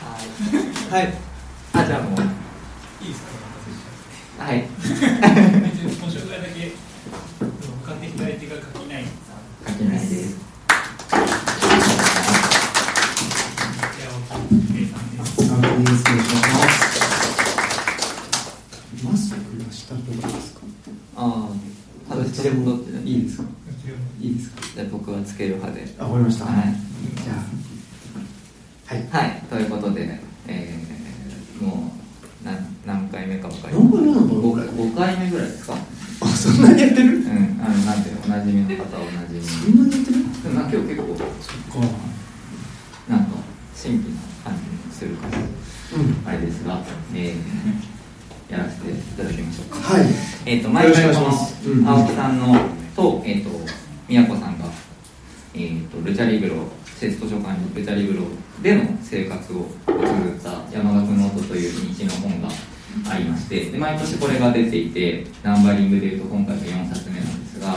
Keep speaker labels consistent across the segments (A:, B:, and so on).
A: はい。はい。あじゃあもう。
B: いいですか？
A: はい。
B: ご紹介だけ向かって左手が書きない
A: 書きない。です
C: いいですか？いいですか？
A: じゃあ僕はつける派で。
C: あ、わかりました。
A: はい。
C: じゃあ。はい。
A: はいということで、えー、もう何何回目か分かり
C: 何回目なのこれ
A: 5, 回目ぐらいですか
C: あ、そんなにやってる。
A: うんあのなんていうのおなじみの方はおなじ
C: そ
A: み
C: んなにやってる？
A: 今日結構。なんか新規な感じもするから
C: うん。
A: あれですが、えー、やらせていただきましょうか
C: はい。
A: えっ、と毎回この青木さんのとえっ、と海青子さんがえっ、とルチャリブロ私設図書館ルチャリブロでの生活を綴った山學ノートという日記の本がありましてで毎年これが出ていてナンバリングでいうと今回が4冊目なんですが、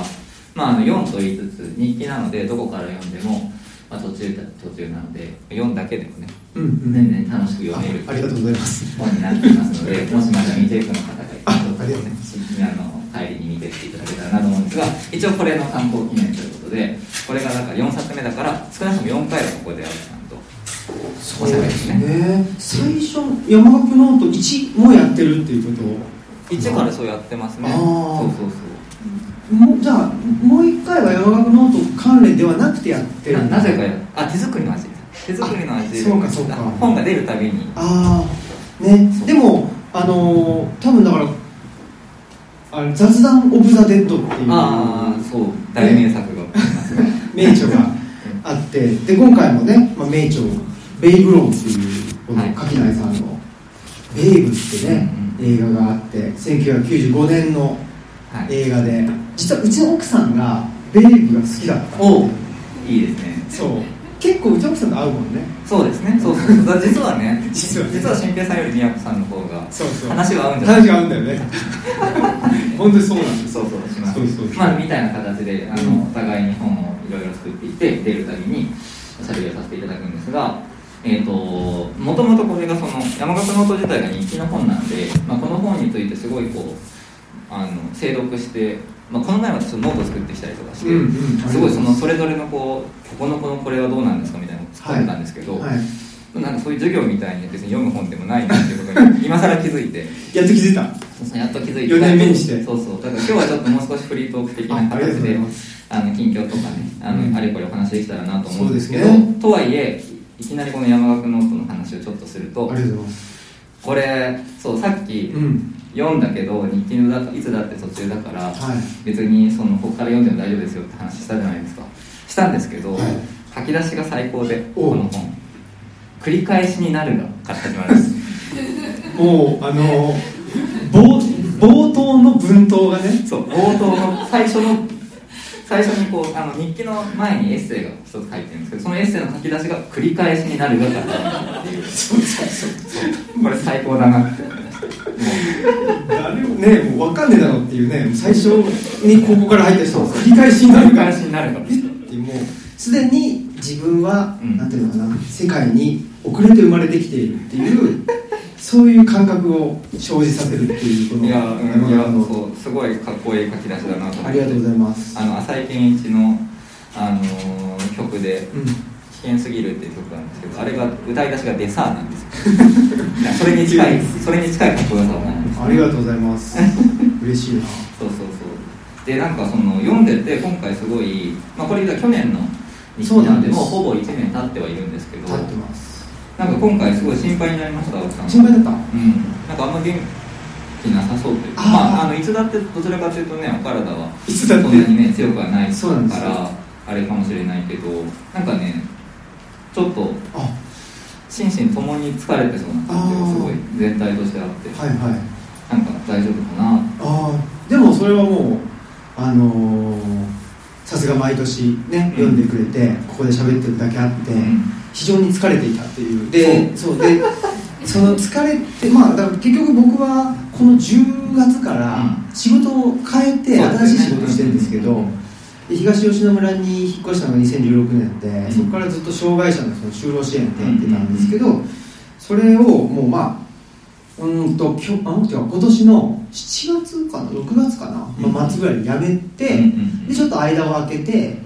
A: まあ、あの4と言いつつ日記なのでどこから読んでも、まあ、途中途中なので読んだけでもね
C: うんうん。
A: 全然楽しく読める
C: あありがとうございます。
A: 本になっていますので、もしまだ未チェックの方がいたら、
C: あありがとうございます
A: あの帰りに見てっていただけたらなと思うんですが、一応これの刊行記念ということで、これがだから4冊目だから、少なくとも4回はここで青木さんとおしゃべりですね。
C: ね。最初山學ノート一もやってるっていうこと
A: ？1からそうやってますね。そうそう
C: もうじゃあもう一回は山學ノート関連ではなくてやって。る
A: ななぜかや、あ、手作りの味。手作りの味。で
C: そうかそうか。
A: 本が出るたびに、
C: ああね。でもあのー多分だからあれ雑談オブザ・デッドっていう
A: ああ、そう、大名作が。ね。
C: 名著があってで今回もね、まあ、名著「ベイブローン」っていうこの
A: はい。
C: 垣内さんの「ベイブ」ってね、映画があって1995年の
A: はい。
C: 映画で実はうちの奥さんがベイブが好きだった。
A: おいいですね。
C: そう。結構うちの奥さんと合うもんね。
A: そうですね。そうそうそう。実はね、
C: 実はね。
A: 実は新平さんより宮子さんの方が
C: そうそう。
A: 話は合うんじゃない？
C: 話が合うんだよね。本当にそうなんです。
A: そうそうします。
C: そうそうそう。
A: まあみたいな形であの、
C: うん
A: お互いに本をいろいろ作っていって出るたびにおしゃべりをさせていただくんですがえー、ともともとこれがその山學ノート自体が日記の本なんで、まあ、この本についてすごいこうあの精読して、まあ、この前はちょっとノート作ってきたりとかして、
C: うんうん
A: す。ごいそのそれぞれのこうここのこのこれはどうなんですかみたいなのを作ってたんですけど、
C: はい。
A: なんかそういう授業みたいに別に読む本でもないなっていうことに 今更気づいて。
C: やっと気づいた。
A: そうやっと気づいて。
C: 4年目にして。
A: そうそう。だから今日はちょっともう少しフリートーク的な形であの近況とかねあの、
C: うん。
A: あれこれお話できたらなと思うんですけど
C: ね。
A: とはいえいきなりこの山岳ノートの話をちょっとすると
C: ありがとうございます。
A: これそうさっき
C: うん
A: 読んだけど日記のだいつだって途中だから、
C: はい。
A: 別にそのここから読んでも大丈夫ですよって話したじゃないですか。したんですけど、
C: はい。
A: 書き出しが最高で
C: お
A: この本。繰り返しになるがから始まるんです。
C: もうあの冒冒頭の文頭がね。
A: そう冒頭の最初の最初にこうあの日記の前にエッセイが一つ書いてるんですけどそのエッセイの書き出しが繰り返しになるがから始まるっていう。
C: そうそうそう。
A: これ最高だなって
C: ねもう分かんねえだろっていうね最初にここから入った人は繰り返しになるから。
A: 繰り返しになるが
C: ってもうすでに自分は、
A: うん。
C: なんていうのかな世界に遅れて生まれてきているっていうそういう感覚を生じさせるっていうこの
A: いやうんいや
C: の
A: そうすごいかっこいい書き出しだなと思って。
C: ありがとうございます。
A: あの浅井健一の、あのー曲で
C: うん。
A: 危険すぎるっていう曲なんですけどあれが歌い出しがデサーなんです それに近いそれに近いかっこよさをなんです
C: ありがとうございます。嬉しいな。
A: そうそうそう。でなんかその読んでて今回すごい、まあ、これが去年の日記なんで
C: そうなんです。
A: もうほぼ1年経ってはいるんですけど
C: 立ってます。
A: なんか今回すごい心配になりました青木さん。
C: 心配だった？
A: うん。なんかあんま元気なさそうというかまああのいつだってどちらかというとねお体はい
C: つだって。
A: そんなにね強くはない
C: そうなんですよ。
A: からあれかもしれないけどなんかねちょっと
C: あ。
A: 心身ともに疲れてそうな感じがすごい全体としてあって、
C: はいはい。
A: なんか大丈夫かな
C: ああでもそれはもうあのーさすが毎年ね、
A: うん。
C: 読んでくれてここで喋ってるだけあって、
A: うん。
C: 非常に疲れていたっていう。でそう。で その疲れてまあだから結局僕はこの10月から仕事を変えて新しい仕事してるんですけど、で東吉野村に引っ越したのが2016年で、
A: うん。
C: そこからずっと障害者のその就労支援ってやってたんですけど、それをもうまあうーんときょあ違う今年の7月かな6月かな、
A: うん。
C: まあ、末ぐらいに辞めて、でちょっと間を空けて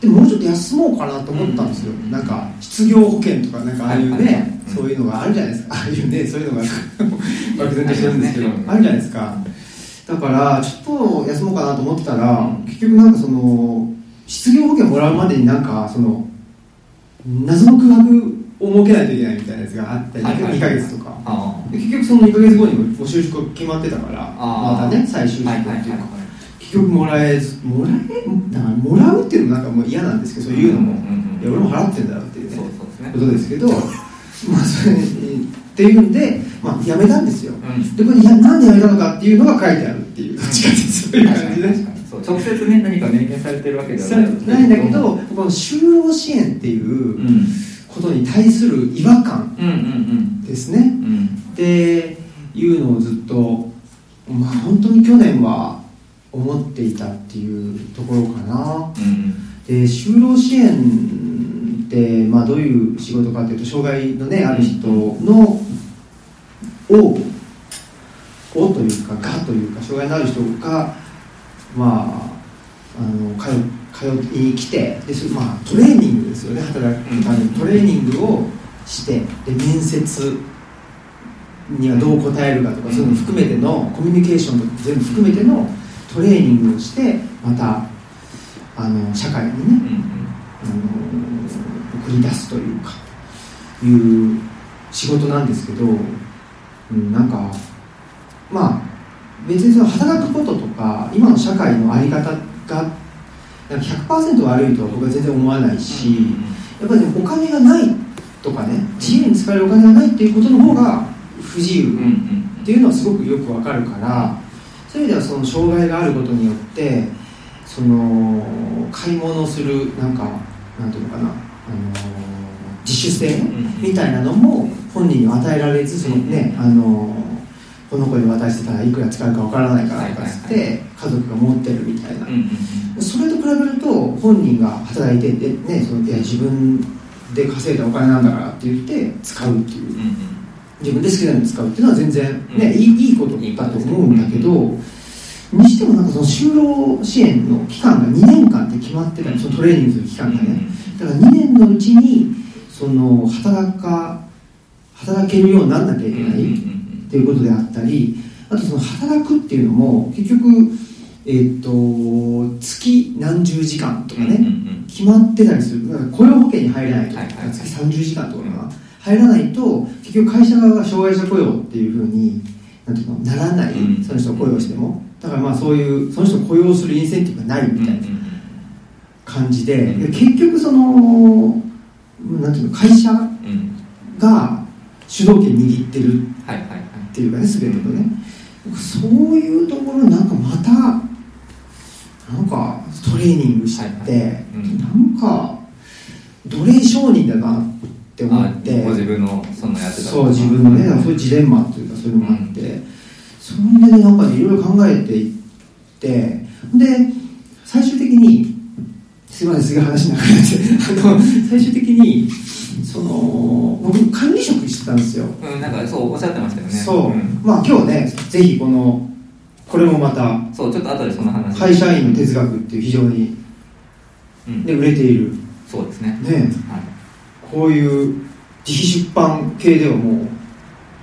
C: でもうちょっと休もうかなと思ったんですよ、
A: うん
C: なんか失業保険とかなんかああいうね、そういうのがあるじゃないですか。ああいうね。そういうのが 漠然としてるんですけど
A: あ
C: るじゃないですかだからちょっと休もうかなと思ってたら、
A: うん。
C: 結局なんかその失業保険もらうまでになんかその謎の空白を設けないといけないみたいなやつがあって、
A: はいはい
C: 2ヶ月とか。結局その2ヶ月後にもご就職決まってたからまたね再就職
A: あ
C: っていうか、
A: はいはいはい
C: 結局もらえずもらえだからもらうっていうのもなんかもう嫌なんですけどそういうのも、
A: うんうんうん。
C: いや俺も払ってんだろうっていうね。
A: そうそうね。
C: ことですけどまあそれっていうんで、まあ、辞めたんですよ。
A: うん。
C: でこれなんで辞めたのかっていうのが書いてあるっていううとそういう感じで。
A: 直接ね何か明言されてるわけでは
C: さ
A: ない。
C: ない。んだけどこの就労支援っていううん。ことに対する違和感ですね。っていうのをずっとまあ本当に去年は思っていたっていうところかな。
A: うん
C: で就労支援って、まあ、どういう仕事かというと障害の、ね、ある人のををというかがというか障害のある人が、まあ、あの通通いに来てでそれ、まあ、トレーニングですよね働くために。トレーニングをしてで面接にはどう答えるかとかそういうのを含めてのコミュニケーションとか全部含めてのトレーニングをしてまたあの社会にねあの送り出すというかいう仕事なんですけど、うん、なんかまあ別にその働くこととか今の社会の在り方がなんか100%悪いとは僕は全然思わないし、やっぱり、ね、お金がないとかね自由に使えるお金がないっていうことの方が不自由っていうのはすごくよくわかるからそういう意味ではその障害があることによってその買い物をするなんかなんていうのかなあの自主性
A: ん
C: みたいなのも本人には与えられずそのねあのこの子に渡してたらいくら使うかわからないからとかつっ
A: はい
C: て家族が持ってるみたいな。それと比べると本人が働いてで、ね、そのいや自分で稼いだお金なんだからって言って使うっていう。自分で好きなように使うっていうのは全然、ね
A: うん。
C: いいいいことだと思うんだけど、にしてもなんかその就労支援の期間が2年間って決まってたりそのトレーニングする期間がね、だから2年のうちにその働か働けるようになんなきゃいけないっていうことであったりあとその働くっていうのも結局えーっと月何十時間とかね、決まってたりする。だから雇用保険に入らないと、
A: はいはいはい。
C: 月30時間とか入らないと結局会社側が障害者雇用っていうふうになんていうのならない、
A: うん。
C: その人を雇用しても。だからまあそういうその人を雇用するインセンティブがないみたいな感じで,
A: うん。
C: で、結局そのなんていうの会社
A: うん。うん
C: が主導権握ってるっていうかね全てのね。そういうところになんかまたなんかトレーニングして、
A: はいはい。うん。
C: なんか奴隷商人だなって思
A: あ
C: って
A: ご自分のそのやってた
C: そう自分のねそういうジレンマというかそういうのがあって、それでねなんかねいろいろ考えていってで最終的にすいませんすげえ話長くなって。あの最終的にその僕管理職してたんですよ。
A: うんなんかそうおっしゃってましたよね。
C: そう、
A: ん。
C: まあ今日ねぜひこのこれもまた
A: そうちょっと後でその話。
C: 会社員の哲学っていう非常に、
A: うん。
C: ね、売れている。
A: そうですね。
C: ね。
A: はい。
C: こういう自費出版系ではも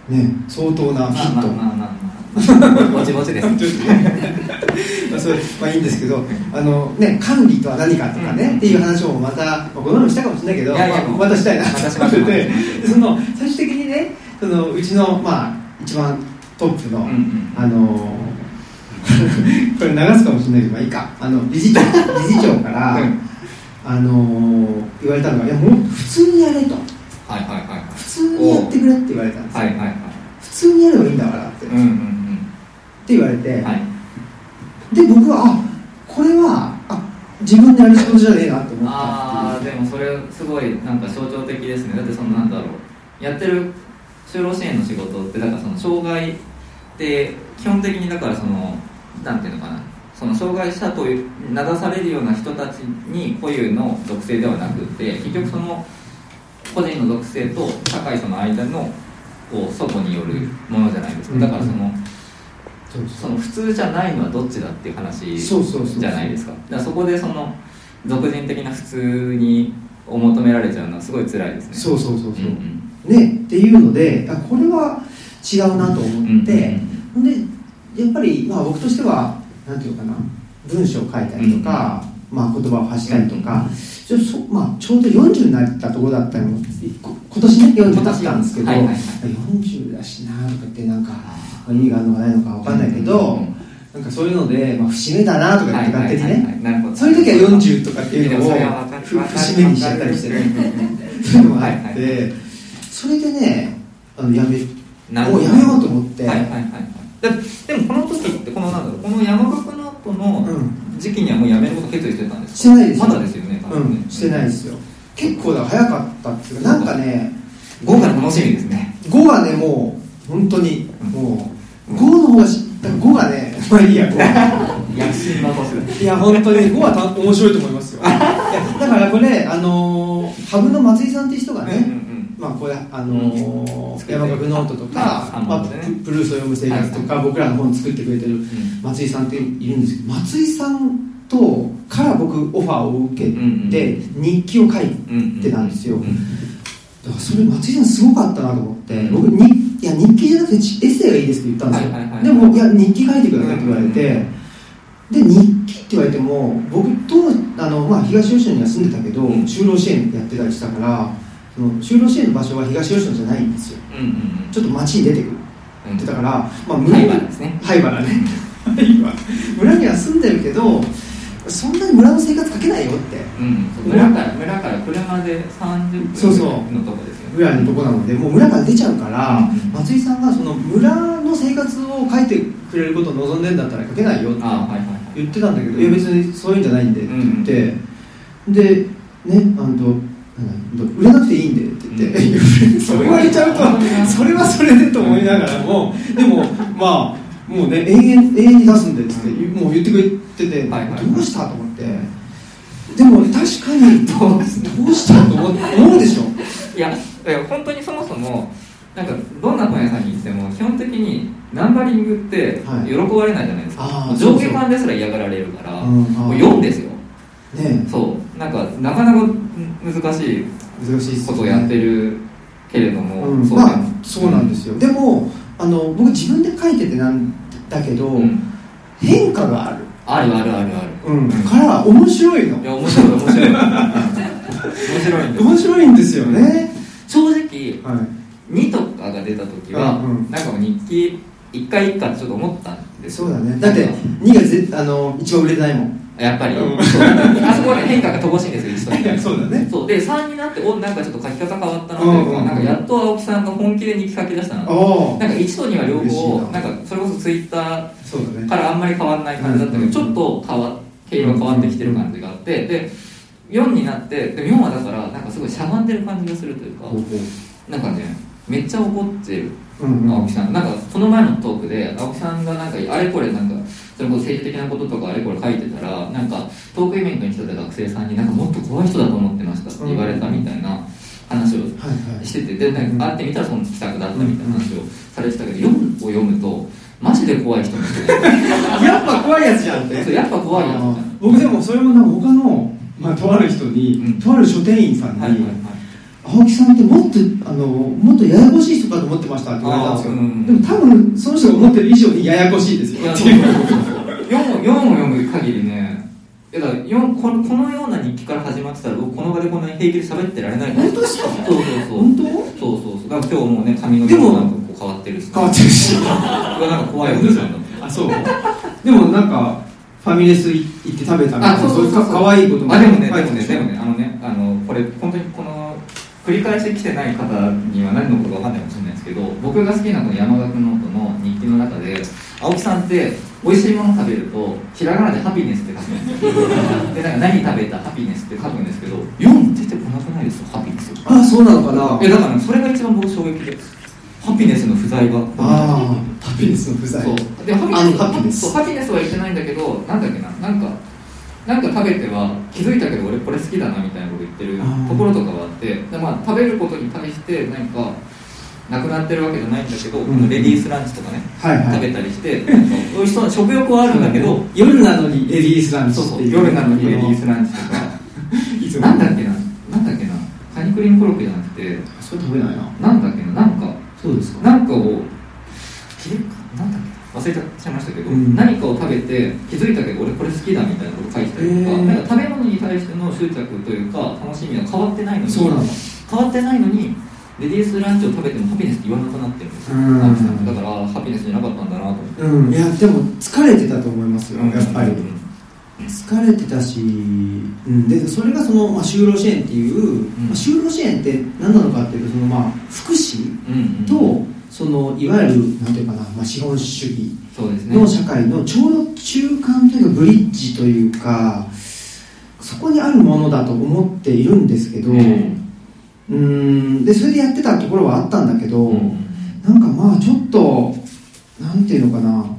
C: うね相当なヒット、
A: まあまあまあまあまあぼちぼちです。
C: まあそれまあいいんですけどあの、ね、管理とは何かとかね、
A: うん。
C: っていう話もまた、まあ、この前もしたかもしれないけど
A: いやいや
C: まあまたしたいな。と思っててでその最終的にねそのうちの、まあ、一番トップの、
A: うんうん。
C: あの これ流すかもしれないけど、まあ、いいか。あの理事長理事長から、
A: うん。
C: あの言われたのがいやもう普通にやれと。
A: はいはいはいはい。
C: 普通にやってくれって言われたんですよ、
A: はいはいはい。
C: 普通にやればいいんだからって,、
A: うんうん
C: って言われて、
A: うんはい。
C: で僕はあこれはあ自分でやる仕事じゃねえなと思った
A: ああでもそれすごいなんか象徴的ですね。だってそのなんだろう。やってる就労支援の仕事ってだからその障害って基本的にだからそのなんていうのかな。その障害者という名指されるような人たちに固有の属性ではなくて結局その個人の属性と社会との間のこう外によるものじゃないですか。だからその
C: そう
A: その普通じゃないのはどっちだっていう話じゃないですか。だからそこでその俗人的な普通にを求められちゃうのはすごい辛いですね。
C: そうそうそうそう、
A: うん
C: ねっていうのであこれは違うなと
A: うん
C: 思って、
A: うん
C: ほんでやっぱり、まあ、僕としてはなんていうのかな文章を書いたりとか、まあ、言葉を発したりとか、ちょそまあ、ちょうど40になったところだったのこ今年ね40だったんですけど、
A: はいはいはい。
C: 40だしなとかってなんか意味があるのかないのかわかんないけど、
A: うん
C: なんかそういうので、まあ、節目だなとか言って勝手にね、そういう時は40とかっていうのを節目にしちゃったりしてね。そういうのがあって、それでねあのやめもうやめようと思って、
A: はいはいはいでもこの時ってこのなんだろうこの山學ノートの
C: うん
A: 時期にはもうやめること決意してたんですか？
C: してないですよ。
A: まだですよねね。
C: うん、してないですよ。結構だ早かったっていうかなんかね。
A: 5が楽しみですね。
C: 5がねもう本当にもう
A: うん
C: 5の方がし5がね まあいいや5
A: 躍進の年だ
C: いや本当に5はた面白いと思いますよ。だからこれあのー羽生の松井さんっていう人がね、
A: うんうん
C: まあこれあの山學ノートとか、
A: はい
C: まあプルースを読む生活とか、僕らの本作ってくれてる松井さんっているんですけど松井さんとから僕オファーを受けて日記を書いてたんですよ、
A: うんうん
C: だからそれ松井さんすごかったなと思って、
A: うん。
C: 僕にいや日記じゃなくてエッセイがいいですって言ったんですよ、
A: はいはいはい。
C: でもいや日記書いてくださいって言われて、で日記って言われても僕とあの、まあ、東吉野には住んでたけど、
A: うん。
C: 就労支援やってたりしたからその就労支援の場所は東吉野じゃないんですよ。
A: うんうん
C: ちょっと町に出てくる。
A: うん。
C: ってたから、まあ、村
A: 灰
C: に
A: 原ですね。
C: 灰原ね村には住んでるけどそんなに村の生活かけないよって。
A: うん。村から村から車で30分のとこですよね。
C: ぐらいのとこなのでもう村から出ちゃうから、
A: うん
C: 松井さんがその村の生活を書いてくれることを望んでんだったら書けないよって言ってたんだけど、いや別にそういうんじゃないんでって言って、でねあの売れなくていいんでって言って、
A: うん。
C: それ言われちゃうとそれはそれでと思いながらもでもまあもうね永遠永遠に出すんでって、もう言ってくれてて、
A: はいはい
C: どうしたと思って。でも確かにどうどうしたと思思うでしょ？
A: いやいや本当にそもそもなんかどんな本屋さんに行っても基本的にナンバリングって
C: はい。
A: 喜ばれないじゃないですか、
C: あー
A: 上下巻ですら嫌がられるから、
C: うん
A: もう4ですよ
C: ね。
A: そう。なんかなかなか難しい
C: 難しい
A: ことをやってるけれども、
C: うん、
A: そう
C: まあそうなんですよ、でもあの僕自分で書いててなんだけど、
A: うん。
C: 変化がある、
A: あるあるあるある。
C: うん、から面白いの。
A: いや面白い面白い。面白いんです
C: 面白いんですよね、
A: 正直
C: はい。
A: 2とかが出た時は、
C: うんうん。
A: なんかもう日記一回一回ちょっと思ったんですよ。
C: そうだね。だって2がぜあの一番売れてないもん
A: やっぱり、
C: うん。
A: そうあそこで変化が乏しいんですよ一とに
C: そうだね。
A: そう。で3になっておなんかちょっと書き方変わったなというか、
C: うん
A: なんかやっと青木さんが本気で日記書き出したななんか1と2は両方
C: な。
A: なんかそれこそツイッターからあんまり変わらない感じだったけど、
C: うん
A: ちょっと変わ毛色が変わってきてる感じがあってで4になってで4はだからなんかすごいしゃがんでる感じがするというかなんかねめっちゃ怒ってる
C: ううんうん。
A: 青木さん。なんかこの前のトークで青木さんがなんかあれこれなんかそれこそ政治的なこととかあれこれ書いてたらなんかトークイベントに来てた学生さんになんかもっと怖い人だと思ってましたって言われたみたいな話をしててでなんか会ってみたらその企画だったみたいな話をされてたけど4を読むとマジで怖い人もいて
C: やっぱ怖いやつじゃんって。
A: そうやっぱ怖いやつ
C: 僕でもそれもなんか他の、まあ、とある人に、
A: うん。
C: とある書店員さんに、
A: はいはいはい
C: 青木さんってもっとあのもっとややこしい人かと思ってましたって言われたんですよ、
A: うん。
C: でも多分その人が思ってる以上にややこしいですよ。っていう。
A: 4を4を読む限りね。だから4このこのような日記から始まってたら僕この場でこんなに平気で喋ってられない
C: 本当ですか？
A: そうそうそう。
C: 本当？
A: そうそうそう。だから今日もうね髪の毛もなんかこう変わってるし。
C: 変わってるし
A: なんか怖いおじさんだ
C: あそう。でもなんかファミレス行って食べたみたいな
A: あそうそう
C: かかわいいことも
A: あでもねでもね。でもねあのねあのこれ本当にこの繰り返し来てない方には何のことか分かんないかもしれないですけど僕が好きなこの山岳ノートの日記の中で青木さんって美味しいもの食べるとひらがなでハピネスって書くんですよ。でなんか何食べたハピネスって書くんですけど4出てこなくないですかハピネス。
C: あそうなのかな？
A: えだから、ね、それが一番僕衝撃でハピネスの不在が。
C: ああハピネスの不在。
A: そう。でハピ
C: あ
A: ネス。
C: ハピネス
A: は言ってないんだけどなんだっけななんかなんか食べては気づいたけど俺これ好きだなみたいなこと言ってるところとかはあってで、まあ、食べることに対して何かなくなってるわけじゃないんだけど、
C: ん。
A: レディースランチとかね、
C: はいはい。
A: 食べたりして美味しそうな食欲はあるんだけど、
C: 夜なのにレディースランチ
A: そうそう夜なのにレディースランチとか。
C: いつも。
A: なんだっけななんだっけなカニクリームコロッケじゃなくて
C: それ食べないな。
A: なんだっけななんか
C: そうですか。
A: なんかをひれなんだっけ忘れちゃいましたけど、
C: うん。
A: 何かを食べて気づいたけど俺これ好きだみたいなこと書いてたりとか,、なんか食べ物に対しての執着というか楽しみは変わってないのに変わってないのにレディースランチを食べてもハピネスって言わなくなってるんですよだからあハピネスじゃなかったんだなと思って。
C: うん。いやでも疲れてたと思いますよやっぱり。
A: うん
C: 疲れてたし、うん、でそれがその、まあ、就労支援っていう、まあ、就労支援って何なのかっていうとその、まあ、福祉とそのいわゆるなんていうかな、まあ、資本主義の社会のちょうど中間というかブリッジというかそこにあるものだと思っているんですけど、
A: うん。
C: うん。でそれでやってたところはあったんだけど、
A: うん。
C: なんかまあちょっとなんていうのかな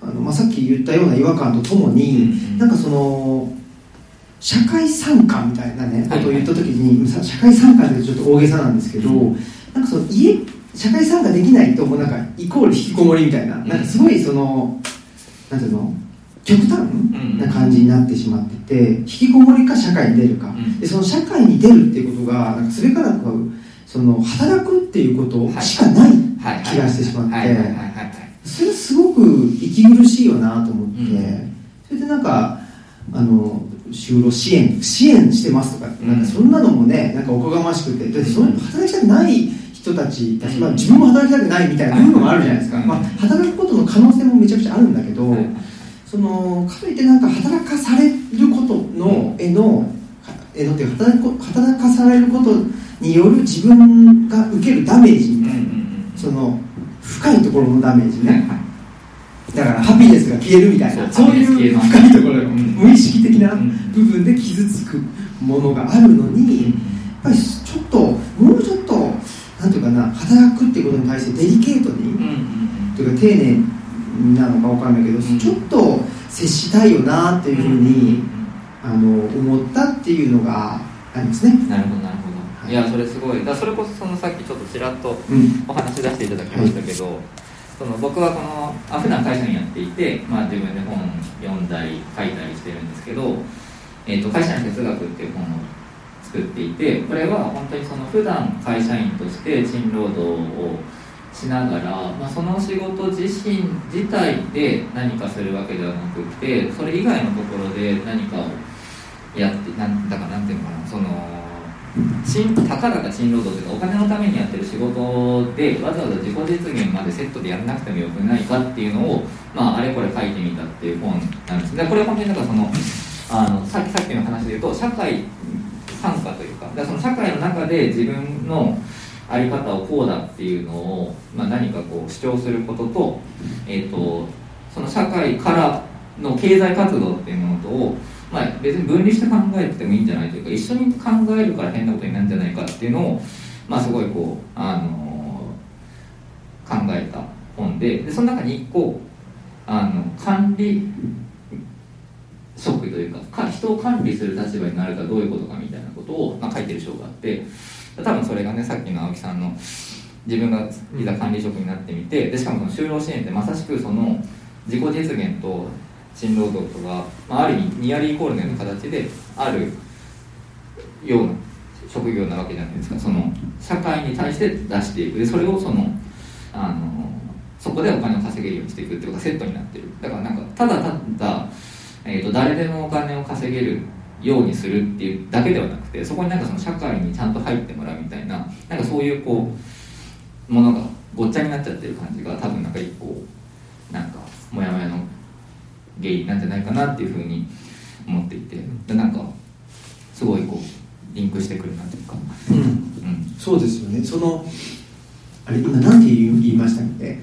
C: あの、まあ、さっき言ったような違和感とともに、
A: うん
C: なんかその社会参加みたいなね
A: はい
C: ことを言った時に、さ社会参加ってちょっと大げさなんですけど、
A: うん。
C: なんかその家社会参加できないともうなんかイコール引きこもりみたいな,、
A: ん。
C: なんかすごいそのなんていうの極端
A: ん。
C: な感じになってしまってて引きこもりか社会に出るか、
A: ん。
C: でその社会に出るっていうことがなんかそれからかその働くっていうことしかない気がしてしまって、それすごく息苦しいよなと思って、
A: うん。
C: それでなんかあの就労支援支援してますとか,、なんかそんなのもねなんかおこがましくて。だってその働きたくない人たち自分も働きたくないみたいな部分もあるじゃないですか、
A: うん。
C: まあ、働くことの可能性もめちゃくちゃあるんだけど、
A: はい
C: そのかといってなんか働かされることのへのへのっていうか働く働かされることによる自分が受けるダメージみたいな、その深いところのダメージね、だからハピネスが消えるみたいな。
A: そ
C: そうういう深いところよ、
A: うん。
C: 無意識的な
A: うん。
C: 部分で傷つくものがあるのに、やっぱりちょっともうちょっとなんていうかな働くっていうことに対してデリケートに、というか丁寧なのかわかんないけど、
A: ん。
C: ちょっと接したいよなっていうふうに、あの思ったっていうのがありますね。
A: なるほど
C: い
A: い、やそれすごい。だそれこそそのさっきちょっとちらっと
C: うん。
A: お話し出していただきましたけど、その僕はこのあ普段会社員やっていて、まあ、自分で本読んだり書いたりしてるんですけど「えー、と会社員哲学」っていう本を作っていてこれは本当にその普段会社員として賃労働をしながら、まあ、その仕事自身自体で何かするわけではなくてそれ以外のところで何かをやってなんだかなんていうのかなその賃たかだか賃労働というかお金のためにやってる仕事でわざわざ自己実現までセットでやらなくてもよくないかっていうのを、まあ、あれこれ書いてみたっていう本なんです。でこれは本当になんかそのあのさっきさっきの話で言うと社会参加というかだその社会の中で自分のあり方をこうだっていうのを、まあ、何かこう主張することと,、えー、とその社会からの経済活動っていうものとを、まあ、別に分離して考えてもいいんじゃないというか一緒に考えるから変なことになるんじゃないかっていうのを、まあ、すごいこう、あの考えた本ででその中に一個あの管理職というかか人を管理する立場になるかどういうことかみたいなことを、まあ、書いてる章があって多分それがねさっきの青木さんの自分がいざ管理職になってみてでしかもその就労支援ってまさしくその自己実現と賃労働とが、まあ、ある意味ニアリーイコールのような形であるような職業なわけじゃないですか。その社会に対して出していく。でそれをそのあのそこでお金を稼げるようにしていくっていうことがセットになってる。だからなんかただただ、えー、と誰でもお金を稼げるようにするっていうだけではなくてそこになんかその社会にちゃんと入ってもらうみたいななんかそういうこうものがごっちゃになっちゃってる感じが多分なんか一個なんかモヤモヤの原因なんじゃないかなっていうふうに思っていてでなんかすごいこうリンクしてくるなというか、
C: うん。
A: うん、
C: そうですよね。そのあれ今なんて言いましたっけ？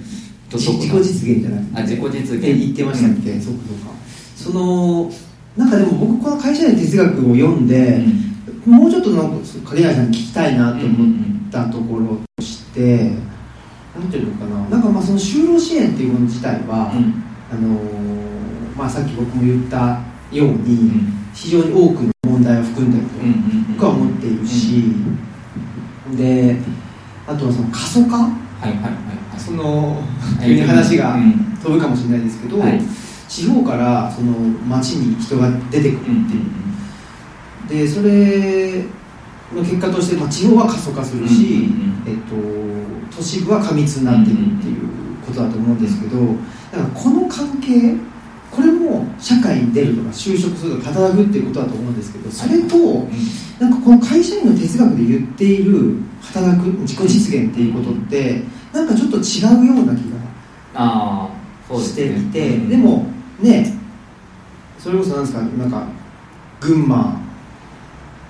A: ど
C: 自己実現じゃなくて。
A: あ自己実現。
C: って言ってましたっけ、そうかそうか。そのなんかでも僕この会社員哲学を読んで、もうちょっとなんか影谷さんに聞きたいなと思ったところとして、なん。なんていうのかな。なんかまあその就労支援っていうもの自体は、
A: うん。
C: あのーまあ、さっき僕も言ったよう
A: う
C: に、
A: ん。
C: 非常に多くの問題を含んでると僕は思っているし、であとはその過疎化？
A: はいはいはい。
C: その急に話が
A: うん。
C: 飛ぶかもしれないですけど、
A: はい。
C: 地方からその町に人が出てくるって
A: う。ん
C: いう、でそれの結果として、まあ、地方は過疎化するし、
A: うん
C: えっと、都市部は過密になっているっていうことだと思うんですけどだからこの関係社会に出るとか就職するとか働くっていうことだと思うんですけどそれとなんかこの会社員の哲学で言っている働く自己実現っていうことってなんかちょっと違うような気がして
A: ね。
C: いて、
A: うん。
C: でもねそれこそなんですかなんか群馬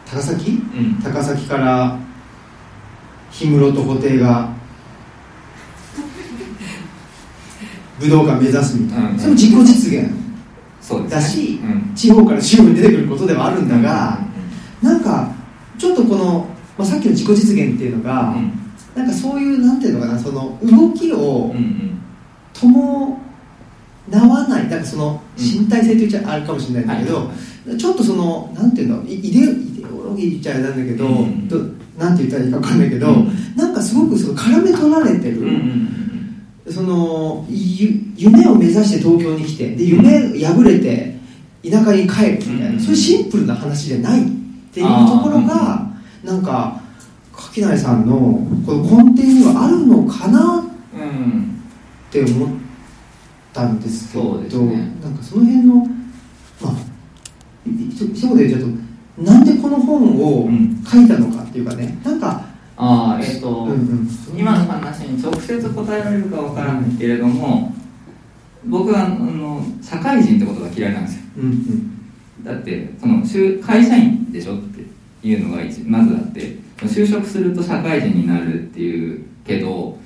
C: 高崎？
A: うん。
C: 高崎から氷室と布袋が 武道館目指すみたいな、
A: うんうん。
C: それも自己実現だし
A: うん。
C: 地方から中部に出てくることではあるんだが、なんかちょっとこの、まあ、さっきの自己実現っていうのが、
A: うん。
C: なんかそういうなんていうのかなその動きを
A: うんうん。
C: 伴わないなんかその
A: うん
C: 身体性と言っちゃあるかもしれないんだけど、ちょっとそのなんていうのイイデイデオロギー言っちゃあれなんだけど、
A: うん。
C: どなんて言ったらいいか分かんないけど、
A: うん。
C: なんかすごくその絡め取られてる、
A: うんうん
C: そのゆ夢を目指して東京に来てで夢破れて田舎に帰るみたいな、
A: うん。
C: そういうシンプルな話じゃないっていうところが、なんか垣内さんのこの根底にはあるのかな？
A: うんうん
C: って思ったんですけど
A: そうですね。
C: なんかその辺のまあい一一言で言うとなんでこの本を
A: うん。
C: 書いたのかっていうかねなんか、
A: ああえっと、
C: うんうん、
A: 今の話に直接答えられるかわからないけれども僕はあの社会人ってことが嫌いなんですよ。
C: うんうん。
A: だってその就会社員でしょっていうのが一まずあって就職すると社会人になるっていうけど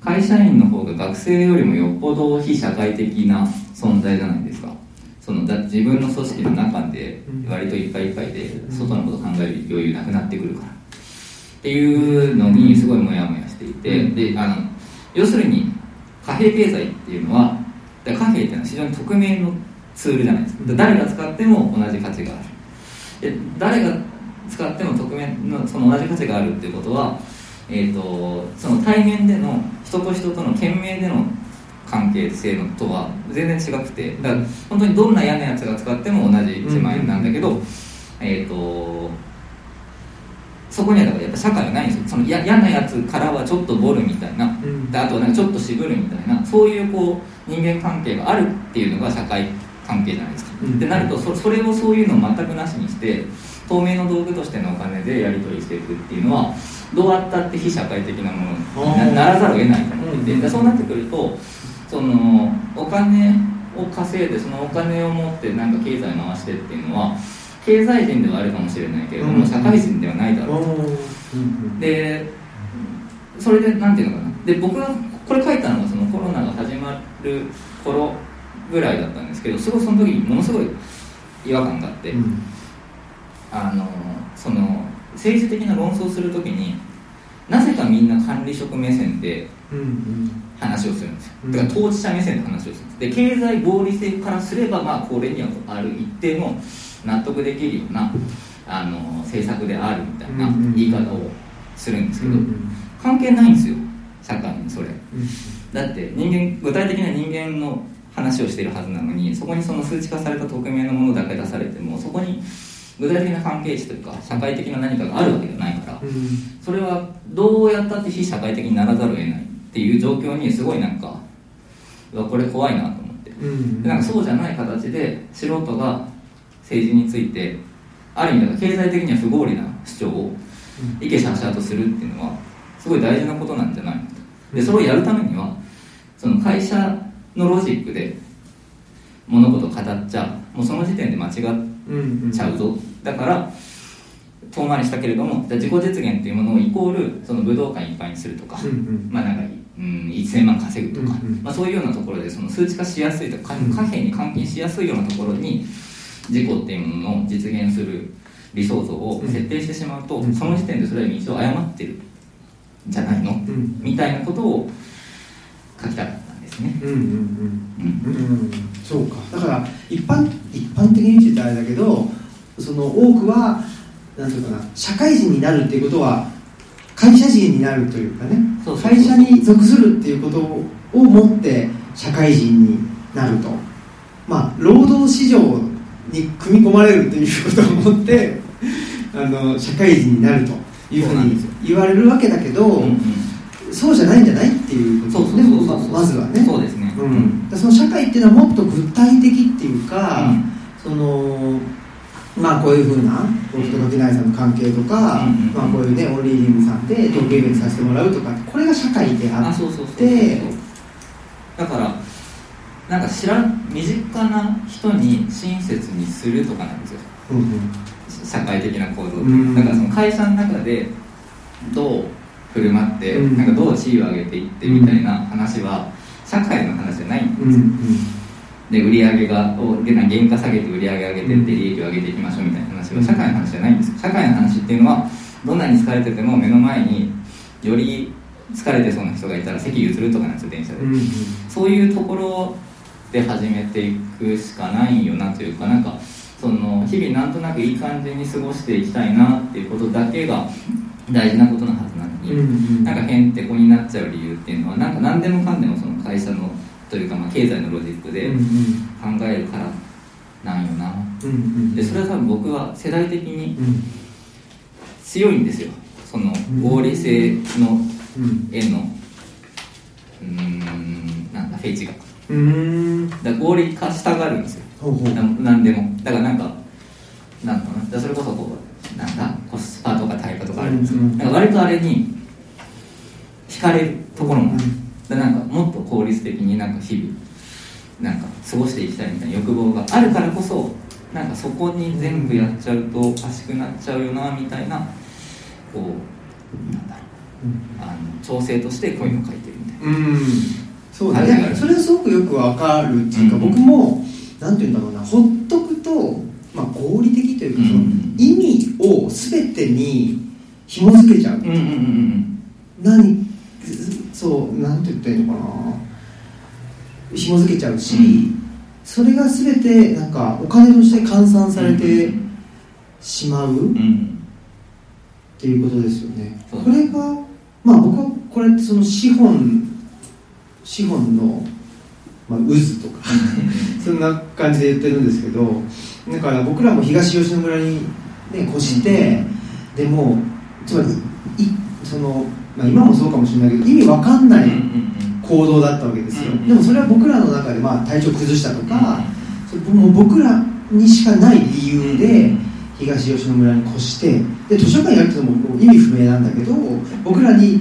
A: 会社員の方が学生よりもよっぽど非社会的な存在じゃないですか。そのだって自分の組織の中で割といっぱいいっぱいで外のこと考える余裕なくなってくるからっていうのにすごいモヤモヤしていてであの要するに貨幣経済っていうのは貨幣っていうのは非常に匿名のツールじゃないですか。で誰が使っても同じ価値がある。で誰が使っても匿名のその同じ価値があるっていうことは、えー、とその対面での人と人との懸命での関係性のとは全然違くてだから本当にどんな嫌なやつが使っても同じ1万円なんだけど、えっ、とそこにはだからやっぱ社会はないんですよ。そのや嫌なやつからはちょっとボルみたいな。
C: うん。
A: であとなんかちょっと渋るみたいな。そういうこう人間関係があるっていうのが社会関係じゃないですか、
C: うん。
A: ってなるとそそれをそういうのを全くなしにして透明の道具としてのお金でやり取りしていくっていうのはどうあったって非社会的なものになならざるを得ないと思っていて、
C: うん。
A: でそうなってくるとそのお金を稼いでそのお金を持ってなんか経済を回してっていうのは経済人ではあるかもしれないけれども、
C: うん。
A: 社会人ではないだろうと。でそれでなんていうのかな。で僕がこれ書いたのがそのコロナが始まる頃ぐらいだったんですけどすごいその時にものすごい違和感があって、
C: うん。
A: あのその政治的な論争をする時になぜかみんな管理職目線で話をするんですよ。
C: うん。
A: だから当事者目線で話をするんです。で経済合理性からすればまあこれにはある一定の納得できるようなあの政策であるみたいな言い方をするんですけど、関係ないんですよ社会にそれ。
C: うん
A: だって人間具体的な人間の話をしているはずなのにそこにその数値化された匿名のものだけ出されてもそこに具体的な関係値というか社会的な何かがあるわけじゃないから
C: うん。
A: それはどうやったって非社会的にならざるを得ないっていう状況にすごいなんかうわこれ怖いなと思って。
C: うん。
A: でなんかそうじゃない形で素人が政治についてある意味経済的には不合理な主張を意見しゃしゃとするっていうのはすごい大事なことなんじゃないの？とでそれをやるためにはその会社のロジックで物事を語っちゃもうその時点で間違っ
C: うんうん
A: ちゃうぞだから遠回りしたけれどもじゃあ自己実現っていうものをイコールその武道館いっぱいにするとか、
C: うんうん。
A: まあなんか、うん、1000万稼ぐとか、
C: うんうん。
A: まあ、そういうようなところでその数値化しやすいとか
C: うん
A: 貨幣に換金しやすいようなところに自己っていうものを実現する理想像を設定してしまうと、
C: うん。
A: その時点でそれは道を誤ってるんじゃないの、
C: うん。
A: みたいなことを書きたかったんですね、
C: うんうんうん。
A: うん。
C: うんそうか。だから一般一般的に言ってあれだけどその多くはなんていうかな社会人になるっていうことは会社人になるというかね。会社に属するっていうことをもって社会人になると。まあ労働市場に組み込まれるということをもってあの社会人になるというふうに言われるわけだけど、
A: うんうん。
C: そうじゃないんじゃないっていうことですね。ままずはね。
A: そうですね。
C: うん、その社会っていうのはもっと具体的っていうか、
A: うん。
C: そのまあこういうふうな僕と垣内さんの関係とか、
A: うんうん
C: まあ、こういうねオンリーリングさんでトークイベントさせてもらうとかこれが社会であ
A: あ
C: っ
A: そうそうそうそう。
C: て
A: だからなんか知らん身近な人に親切にするとかなんですよ。
C: うんうん。
A: 社会的な行動って、
C: うん。
A: だからその会社の中でどう振る舞って、
C: うん。
A: なんかどう地位を上げていってみたいな話は社会の話じゃないんですよ、
C: うんうん。
A: で売り上げがをでな原価下げて売り上げ上げてって利益を上げていきましょうみたいな話は社会の話じゃないんですよ。社会の話っていうのはどんなに疲れてても目の前により疲れてそうな人がいたら席譲るとかなんですよ電車で、
C: うんうん。
A: そういうところで始めていくしかないよなというかなんかその日々なんとなくいい感じに過ごしていきたいなっていうことだけが大事なことのはずなのに、
C: うんうん。
A: なんかへんてこになっちゃう理由っていうのはなんか何でもかんでもその会社のというかまあ経済のロジックで
C: うん
A: 考えるからなんよな。
C: うんうん。
A: でそれは多分僕は世代的に
C: うん。
A: 強いんですよ。その
C: うん。
A: 合理性の
C: うん。
A: 絵のうーんなんだフェチが
C: うーん。
A: だ合理化したがるんですよ。
C: ほうほう。
A: ななんでも。だからなんかなんかな。それこそこうなんだ？コスパとか対価とかあるんですよ、
C: うんうん
A: なんか割とあれに惹かれるところもある、
C: うん。
A: なんかもっと効率的になんか日々なんか過ごしていきたいみたいな欲望があるからこそなんかそこに全部やっちゃうとおかしくなっちゃうよなみたいなこうなんだろう。
C: うん。
A: あの調整としてこういうのを書いてるみたいな。
C: うんそうだね。それはすごくよくわかるっていうか、
A: うん。
C: 僕もなんていうんだろうなほっとくと、まあ、合理的というか、その
A: うん。
C: 意味を全てに紐付けちゃう、
A: うんうんうんうん。
C: 何そうなんて言ったらいいのかな。紐付けちゃうし、
A: うん。
C: それが全てなんかお金として換算されてしまう。っ
A: うん。
C: ていうことですよね、これがまあ僕はこれってその資本資本の、まあ、渦とかそんな感じで言ってるんですけどだから僕らも東吉野村に、ね、越して、でもつまりいその、まあ、今もそうかもしれないけど意味わかんない行動だったわけですよ、
A: うん
C: でもそれは僕らの中で、まあ、体調崩したとか、それもう僕らにしかない理由で東吉野村に越してで図書館やるっていうのも意味不明なんだけど僕らに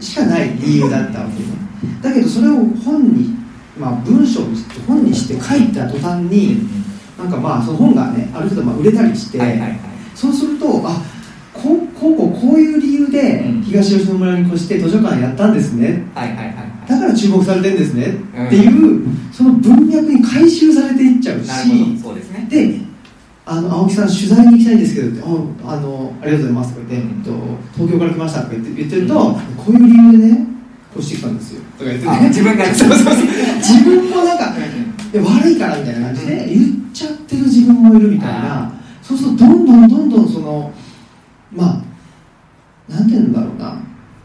C: しかない理由だったわけねだけどそれを本に、まあ、文章に本にして書いた途端になんかまあその本がねある程度まあ売れたりして、そうするとあこうこうこうこういう理由で
A: うん。
C: 東吉野村に越して図書館やったんですね。
A: はいはいはいはい。
C: だから注目されてるんですね、
A: うん。
C: っていうその文脈に回収されていっちゃうし
A: ど。そうですね。
C: であの青木さん取材に行きたいんですけどってああのありがとうございますとか言って、えっと、東京から来ましたとか言って言ってると、
A: うん。
C: こういう理由でね越してきたんですよ。とか言って
A: あ
C: ね
A: 自分が。
C: そうそうそう。自分もなんか悪いからみたいな感じで言っちゃってる自分もいるみたいな。そうするとどんどんどんどんそのまあなんていうんだろうな。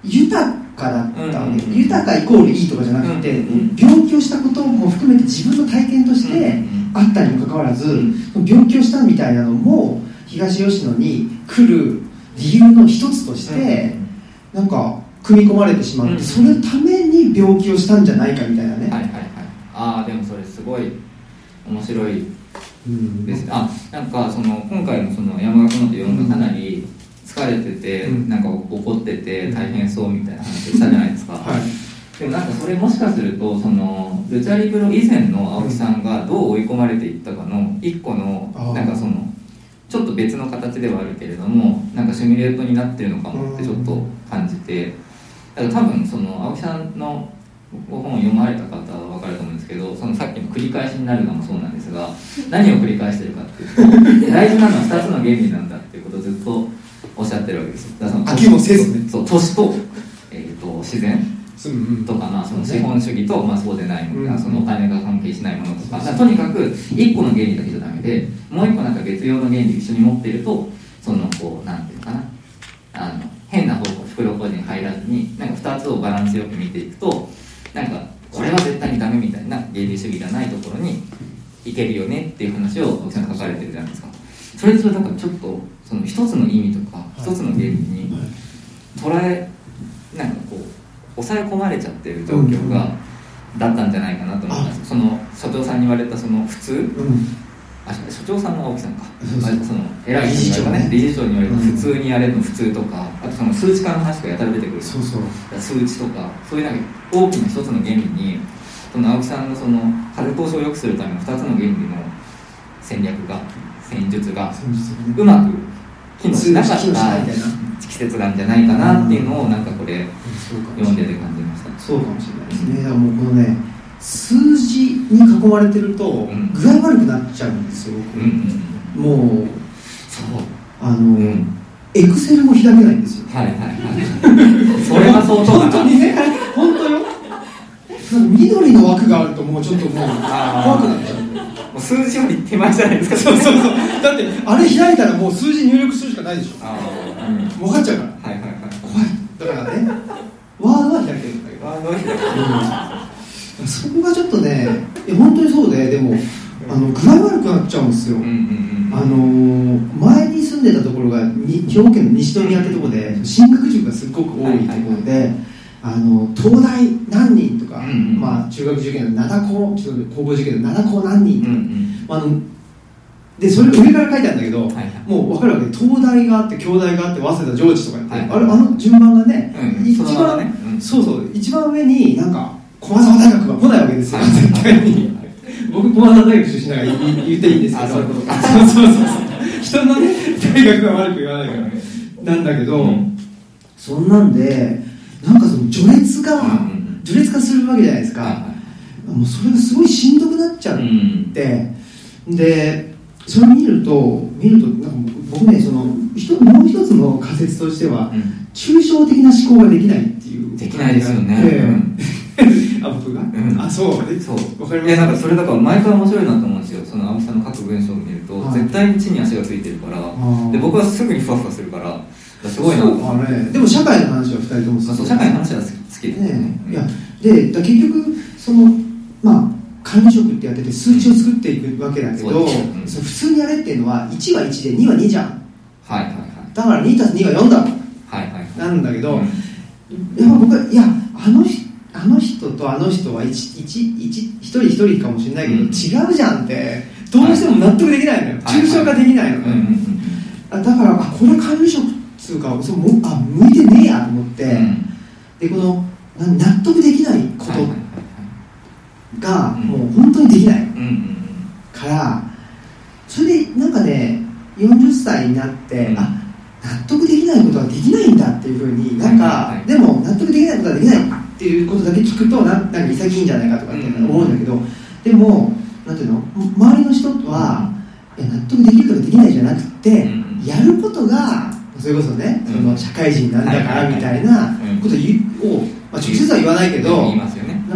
C: 豊かだったわけ、
A: うん
C: 豊かイコールいいとかじゃなくて、
A: うん
C: 病気をしたことも含めて自分の体験としてあったにもかかわらず、病気をしたみたいなのも東吉野に来る理由の一つとして、なんか組み込まれてしまって、
A: うん。
C: そのために病気をしたんじゃないかみたいなね、
A: はいはい。はいああでもそれすごい面白い
C: うん
A: です。ねあなんかその今回のその山學ノート読んだかなり疲れてて、
C: うん。
A: なんか怒ってて大変そうみたいな話したじゃないですか、
C: はい。
A: でもなんかそれもしかするとそのルチャリブロ以前の青木さんがどう追い込まれていったかの一個のなんかそのちょっと別の形ではあるけれどもなんかシミュレートになってるのかもってちょっと感じて多分その青木さんのご本を読まれた方は分かると思うんですけどそのさっきの繰り返しになるのもそうなんですが何を繰り返してるかっていうと大事なのは2つの原理なんだっていうことをずっとおっしゃってるわけです。よだからその
C: 飽きもせずね。
A: そう都市と,、えー、と自然とか、まあ、その資本主義と、まあ、そうでないもの、
C: うん
A: そのお金が関係しないものとか、とにかく1個の原理だけじゃダメでもう1個なんか別用の原理一緒に持ってるとそのこうなんていうのかなあの変な方向袋小路に入らずになんか2つをバランスよく見ていくとなんかこれは絶対にダメみたいな原理主義じゃないところにいけるよねっていう話を奥さん書かれてるじゃないですか。それとだからちょっとその一つの意味とか一つの原理に捉えなんかこう抑え込まれちゃってる状況が、だったんじゃないかなと思います。その所長さんに言われたその普通
C: うん
A: あ所長さんの青木さんか。
C: そ
A: の偉い人に言われたね。理事長に言われた
C: うん。
A: 普通にやれるの普通とか。あとその数値化の話がやたら出てくる。
C: そうそう。
A: 数値とか。そういうなんか大きな一つの原理にその青木さんのその風通しを良くするための二つの原理の戦略が戦術がうまく機能しなかった季節な。んじゃないかなっていうのをなんかこれ読んでて感じました。
C: そうかもしれないですね。だからもうこのね数字に囲まれてると
A: ん。
C: 具合悪くなっちゃうんですよ、
A: うん
C: もう
A: そう。
C: あの、
A: ん。
C: エクセルも開けないんですよ。
A: はいはいはい。それは相当
C: 本当にね。本当よ。緑の枠があるともうちょっともう怖くなっちゃう
A: もう数字より手前じゃないですか
C: そうそうそう。だってあれ開いたらもう数字入力するしかないでしょ。
A: ああうん
C: 分かっちゃうから。
A: はいはいはい。
C: 怖い。だからね。ワードは開けるんだけど。
A: あどうしよ
C: そこがちょっとね本当にそうででもあの具合悪くなっちゃうんですよ、
A: ううんうんうん。
C: あのー前に住んでたところがに兵庫県の西宮ってところで進学塾がすっごく多いところで、あの東大何人とか、
A: うんうん
C: まあ、中学受験の7校ちょっと高校受験の7校何人とか、
A: うんうん。
C: あのでそれ上から書いてあるんだけど、
A: はいはい。
C: もう分かるわけ？で東大があって京大があって早稲田上智とかって、
A: はい
C: あれあの順番がね、
A: うん
C: 一番、
A: ねうん。
C: そうそう。一番上になんか駒澤大学は来ないわけですよ、
A: はい。
C: 絶対に。僕駒澤大学出身だから言っていいんですけど。
A: あそう
C: そうそうそうそう。人のね大学は悪く言わないからなんだけど、
A: うん。
C: そんなんでなんかその序列が、
A: うん。うん
C: 序列化するわけじゃないですか、もうそれがすごいしんどくなっちゃっ
A: い
C: て、でそれ見ると見るとなんか僕僕ねそのもう一つの仮説としては、
A: うん。
C: 抽象的な思考ができないっていう。
A: できないですよね
C: あ僕が、
A: ん。
C: あそう。え
A: そう。
C: わかります。
A: いやなんかそれだから毎回面白いなと思うんですよ。その青木さんの書く文章を見ると、
C: はい。
A: 絶対に地に足がついてるから。
C: ー。
A: で僕はすぐにふわふわするからすごいな
C: あねでも社会の話は二人とも
A: まあそう社会の話は好き。好きで
C: ね。
A: ね
C: いやでだ結局そのまあ管理職ってやってて数値を作っていくわけだけど、
A: そうん。
C: 普通にやれっていうのは1は1で2は2じゃん。
A: はいはい
C: だから2たす2は4だ。ろ
A: はいはいはい。
C: なんだけど、
A: うん。
C: やっぱ僕はいやあの人あの人とあの人は一一一一人一人かもしれないけど、
A: うん。
C: 違うじゃんってどうしても納得できないのよ、
A: はい。
C: 抽象化できないのだからあこれ管理職っつうかそうもあ向いてねえやと思って、
A: うん。
C: でこのな納得できないことが
A: うん。
C: もう本当にできない。からそれでなんかね40歳になって、
A: うん。
C: あ納得できないことはできないんだっていうふうになんか、
A: はいはい。
C: でも納得できないことはできないっていうことだけ聞くとななんか潔いんじゃないかとかって思うんだけど、でもなんていうの？周りの人はいや納得できるとかできないじゃなくて、
A: うん。
C: やることがそれこそね、
A: うん。
C: その社会人なんだからみたいな
A: うん
C: ことをまあ、直接は言わないけど、なんか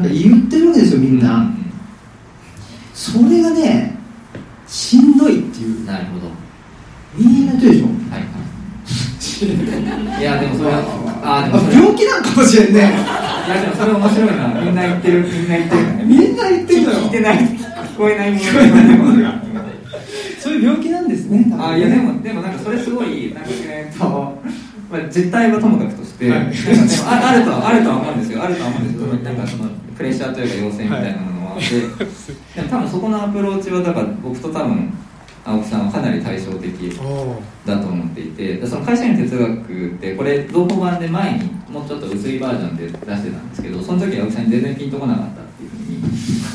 C: 言ってるわけですよみんな、
A: う
C: それがねしんどいっていう。
A: なるほど。
C: みんな言ってるでしょ？
A: はいはい。いやでもそれはあで
C: あ
A: も
C: 病気なんかもしれんね。
A: いやでもそれ面白いな。みんな言ってるみんな言ってる。
C: みんな言ってるのよ
A: 聞いてない聞こえないもの
C: 聞こえないものが。そういう病気なんですね
A: あいやでもでもなんかそれすごいなんかえーっとまあ実態はともかくとして、
C: はい。
A: なんかでもああるとは あるとは思うんですよ。あるとは思うんですけどなんかそのプレッシャーというか要請みたいなものはあって、でも多分そこのアプローチはだから僕と多分青木さんはかなり対照的だと思っていてでその会社員哲学ってこれ同人版で前にもうちょっと薄いバージョンで出してたんですけどその時青木さんに全然ピンとこなかったっていうふうに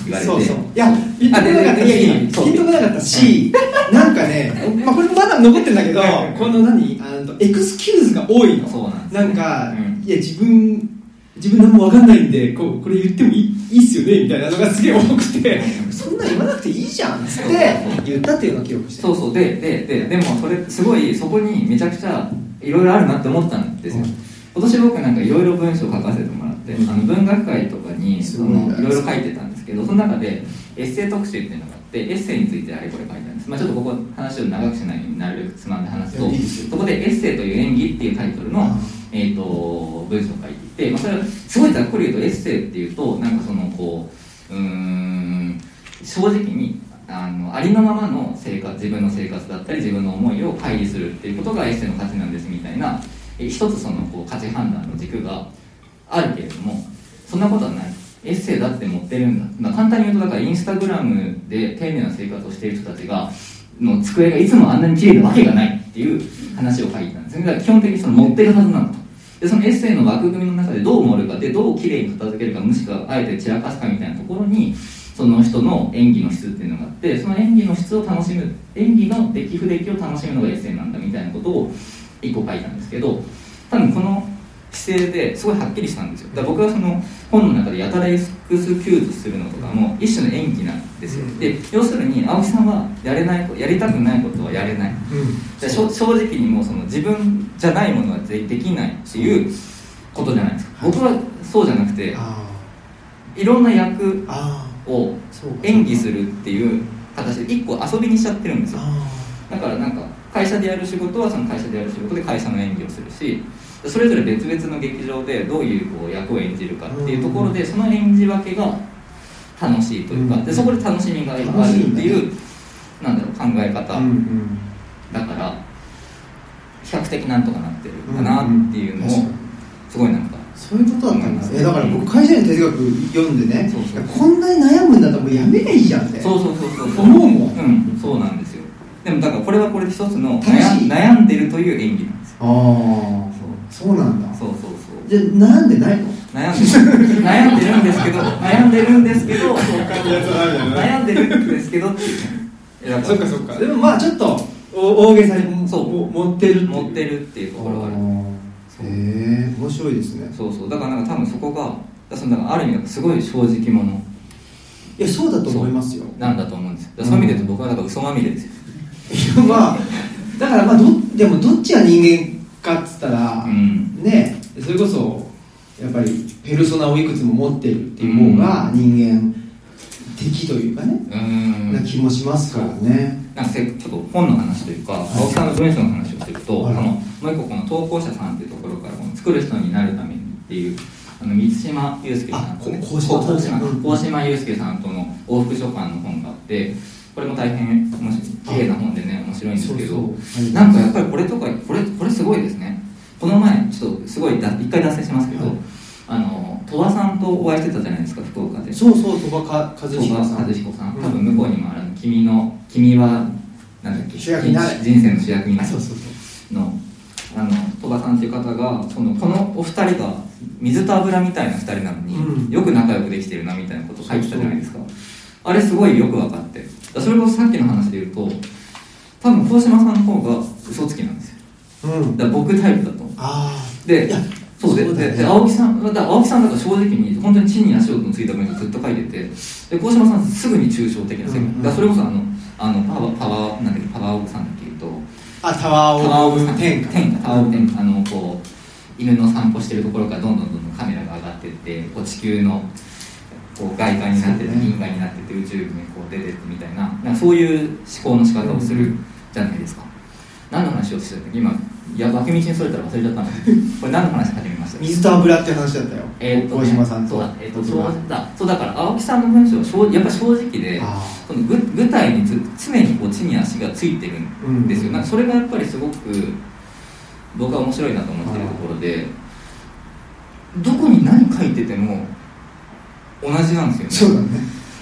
A: 言われて。
C: そうそう。いやピンとこなかった
A: あででいやいや
C: しピンとこなかったしなんかね、まあ、これまだ残ってるんだけどこの何？あのエクスキューズが多いの。
A: そうなんです
C: なんか、
A: うん。
C: いや自分自分何も分かんないんでこうこれ言ってもいいいいっすよねみたいなのがすげえ多くて。そんなん言わなくていいじゃんっつって言ったっていうのを記憶して
A: そうそうででででもそれすごいそこにめちゃくちゃいろいろあるなって思ったんですよ、
C: うん。
A: 今年僕なんかいろいろ文章書かせてもらっって、あの文学界とかに
C: い
A: ろいろ書いてたんですけどその中でエッセイ特集っていうのがあってエッセイについてあれこれ書いてあるんです、まあ、ちょっとここ話を長くしないようになるべくつまんで話すとそこで「エッセイという演技」っていうタイトルの
C: あ、
A: えー、と文章を書いていて、まあ、それはすごいざっくり言うとエッセイっていうとなんかそのこううーん正直にあのありのままの生活自分の生活だったり自分の思いを開示するっていうことがエッセイの価値なんですみたいなえ一つそのこう価値判断の軸があるけれどもそんなことはないエッセイだって持ってるんだ、まあ、簡単に言うとだからインスタグラムで丁寧な生活をしている人たちがの机がいつもあんなに綺麗なわけがないっていう話を書いたんです。ねだから基本的にその持ってるはずなんだとでそのエッセイの枠組みの中でどう盛るかでどう綺麗に片付けるかもしくはあえて散らかすかみたいなところにその人の演技の質っていうのがあってその演技の質を楽しむ演技の出来不出来を楽しむのがエッセイなんだみたいなことを一個書いたんですけど多分この姿勢ですごいはっきりしたんですよ。だから僕はその本の中でやたらエクスキューズするのとかも一種の演技なんですよ。で要するに青木さんはやれないやりたくないことはやれない。
C: うん。
A: 正直にもうその自分じゃないものはでできないっていうことじゃないですか、
C: はい。
A: 僕はそうじゃなくて
C: あ
A: いろんな役を演技するっていう形で一個遊びにしちゃってるんですよ。
C: あ
A: だからなんか会社でやる仕事はその会社でやる仕事で会社の演技をするしそれぞれ別々の劇場でどういうこう役を演じるかっていうところでその演じ分けが楽しいというか
C: うん。
A: でそこで楽しみがあるって
C: い
A: うなんだろう考え方だから比較的なんとかなってるかなっていうのをすごいなんか
C: そういうことだったんです
A: うん
C: ねだから僕会社員の哲学読んでねこんなに悩むんだったらもうやめりゃいいじゃんって
A: そうそうそうそう
C: 思うもん。
A: うんそうなんですよ。でもだからこれはこれで一つの悩んでるという演技なんですよ。
C: ああそうなんだ。
A: そうそうそう。
C: じゃあ悩んでないの？
A: 悩んでる悩んでるんですけど悩んでるんですけど悩んでるんですけどっていうね。いやだから
C: そっか。でもまあちょっとお大げさに
A: そう。
C: も持ってる
A: 持ってるっていうところがある。
C: へえ面白いですね。
A: そうそう。だからなんか多分そこがそのだからある意味なんかすごい正直者。
C: いやそうだと思いますよ。
A: なんだと思うんですよ。だからそういう意味で言うと僕はだから嘘まみれですよ。
C: いやまあだからまあどでもどっちが人間かっつったら、
A: うん。
C: ねそれこそやっぱりペルソナをいくつも持ってるっていう方が人間的というかね、
A: うーん。
C: な気もしますからね。
A: なんかせちょっと本の話というか、青木さんの文章の話をすると、
C: はい。
A: あのもう一個この投稿者さんっていうところからこの作る人になるためにっていうあの満島祐介さんとね
C: 鴻島
A: 祐介さんとの往復書簡の本があってこれも大変面白い綺麗な本でね面白いんですけどなんかやっぱりこれとかこれこれすごいですね。この前ちょっとすごいだ一回脱線しますけど、
C: はい。
A: あの鳥羽さんとお会いしてたじゃないですか福岡で。
C: そうそう鳥羽か和彦さん。
A: 和彦さん。
C: うん。
A: 多分向こうにもある「君の君はなんだっけ
C: 主役になれ。
A: 人生の主役になれ。
C: そうそうそう。
A: のあの鳥羽さんっていう方がそのこのお二人が水と油みたいな二人なのに、
C: うん。
A: よく仲良くできてるなみたいなことを書いてたじゃないですか。あれすごいよく分かって。それこそさっきの話で言うと多分鴻島さんの方が嘘つきなんですよ
C: うん。
A: だ僕タイプだと思う。
C: ああ
A: でそうで
C: そうね。
A: でで青木さんだ青木さんだから正直に本当に地に足をついた文章ずっと書いててで鴻島さんすぐに抽象的な世界、
C: うんうん。
A: だそれこそあのあのパワーパワーなんだっけパワーオブさんだっけ言うと
C: あタワー
A: タワーオ
C: オブ天下。
A: 天下タワーオブ天下あのこう犬の散歩してるところからどんどんどんどんカメラが上がってってこう地球のこう外観になってって銀河になってって宇宙にこう出てってみたいななんかそういう思考の仕方をするじゃないですか、何の話をしてた今いや脇道にそれたら忘れちゃったの。これ何の話始めました
C: 水と油って話だったよ。
A: えーっとね
C: 大島さんと。
A: そうだ,、えーっとそうだそうだから青木さんの文章は正やっぱ正直で
C: あ
A: その舞舞台につ常にこう地に足がついてるんですよ、
C: うん。
A: なんかそれがやっぱりすごく僕は面白いなと思ってるところでどこに何書いてても同じなんですよね。
C: そうだね。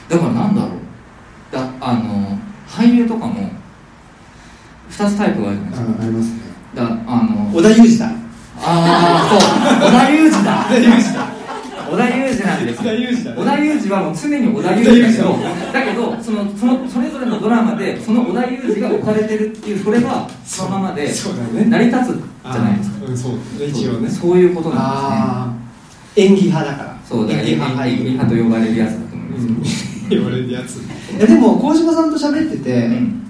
A: だからなんだろう。だあの俳優とかも2つタイプがあるじゃないです。か
C: あありますね。
A: だあの
C: 織田裕二だ。
A: ああそう。織田裕二だ。
C: 織田裕二だ。
A: 織田裕二なんですよ。
C: 織田裕二だね。
A: 織田裕二はもう常に織田裕二だけどだけどそのそのそれぞれのドラマでその織田裕二が置かれてるっていうそれがそのままで成り立つじゃないですか。
C: そう。一応ね。
A: そういうことなん
C: ああ演技派だから。
A: ですねそうだ演技
C: 派。
A: 演技派と呼ばれるやつだと思います。
C: うん。言われるやつ。でも鴻島さんと喋ってて、
A: うん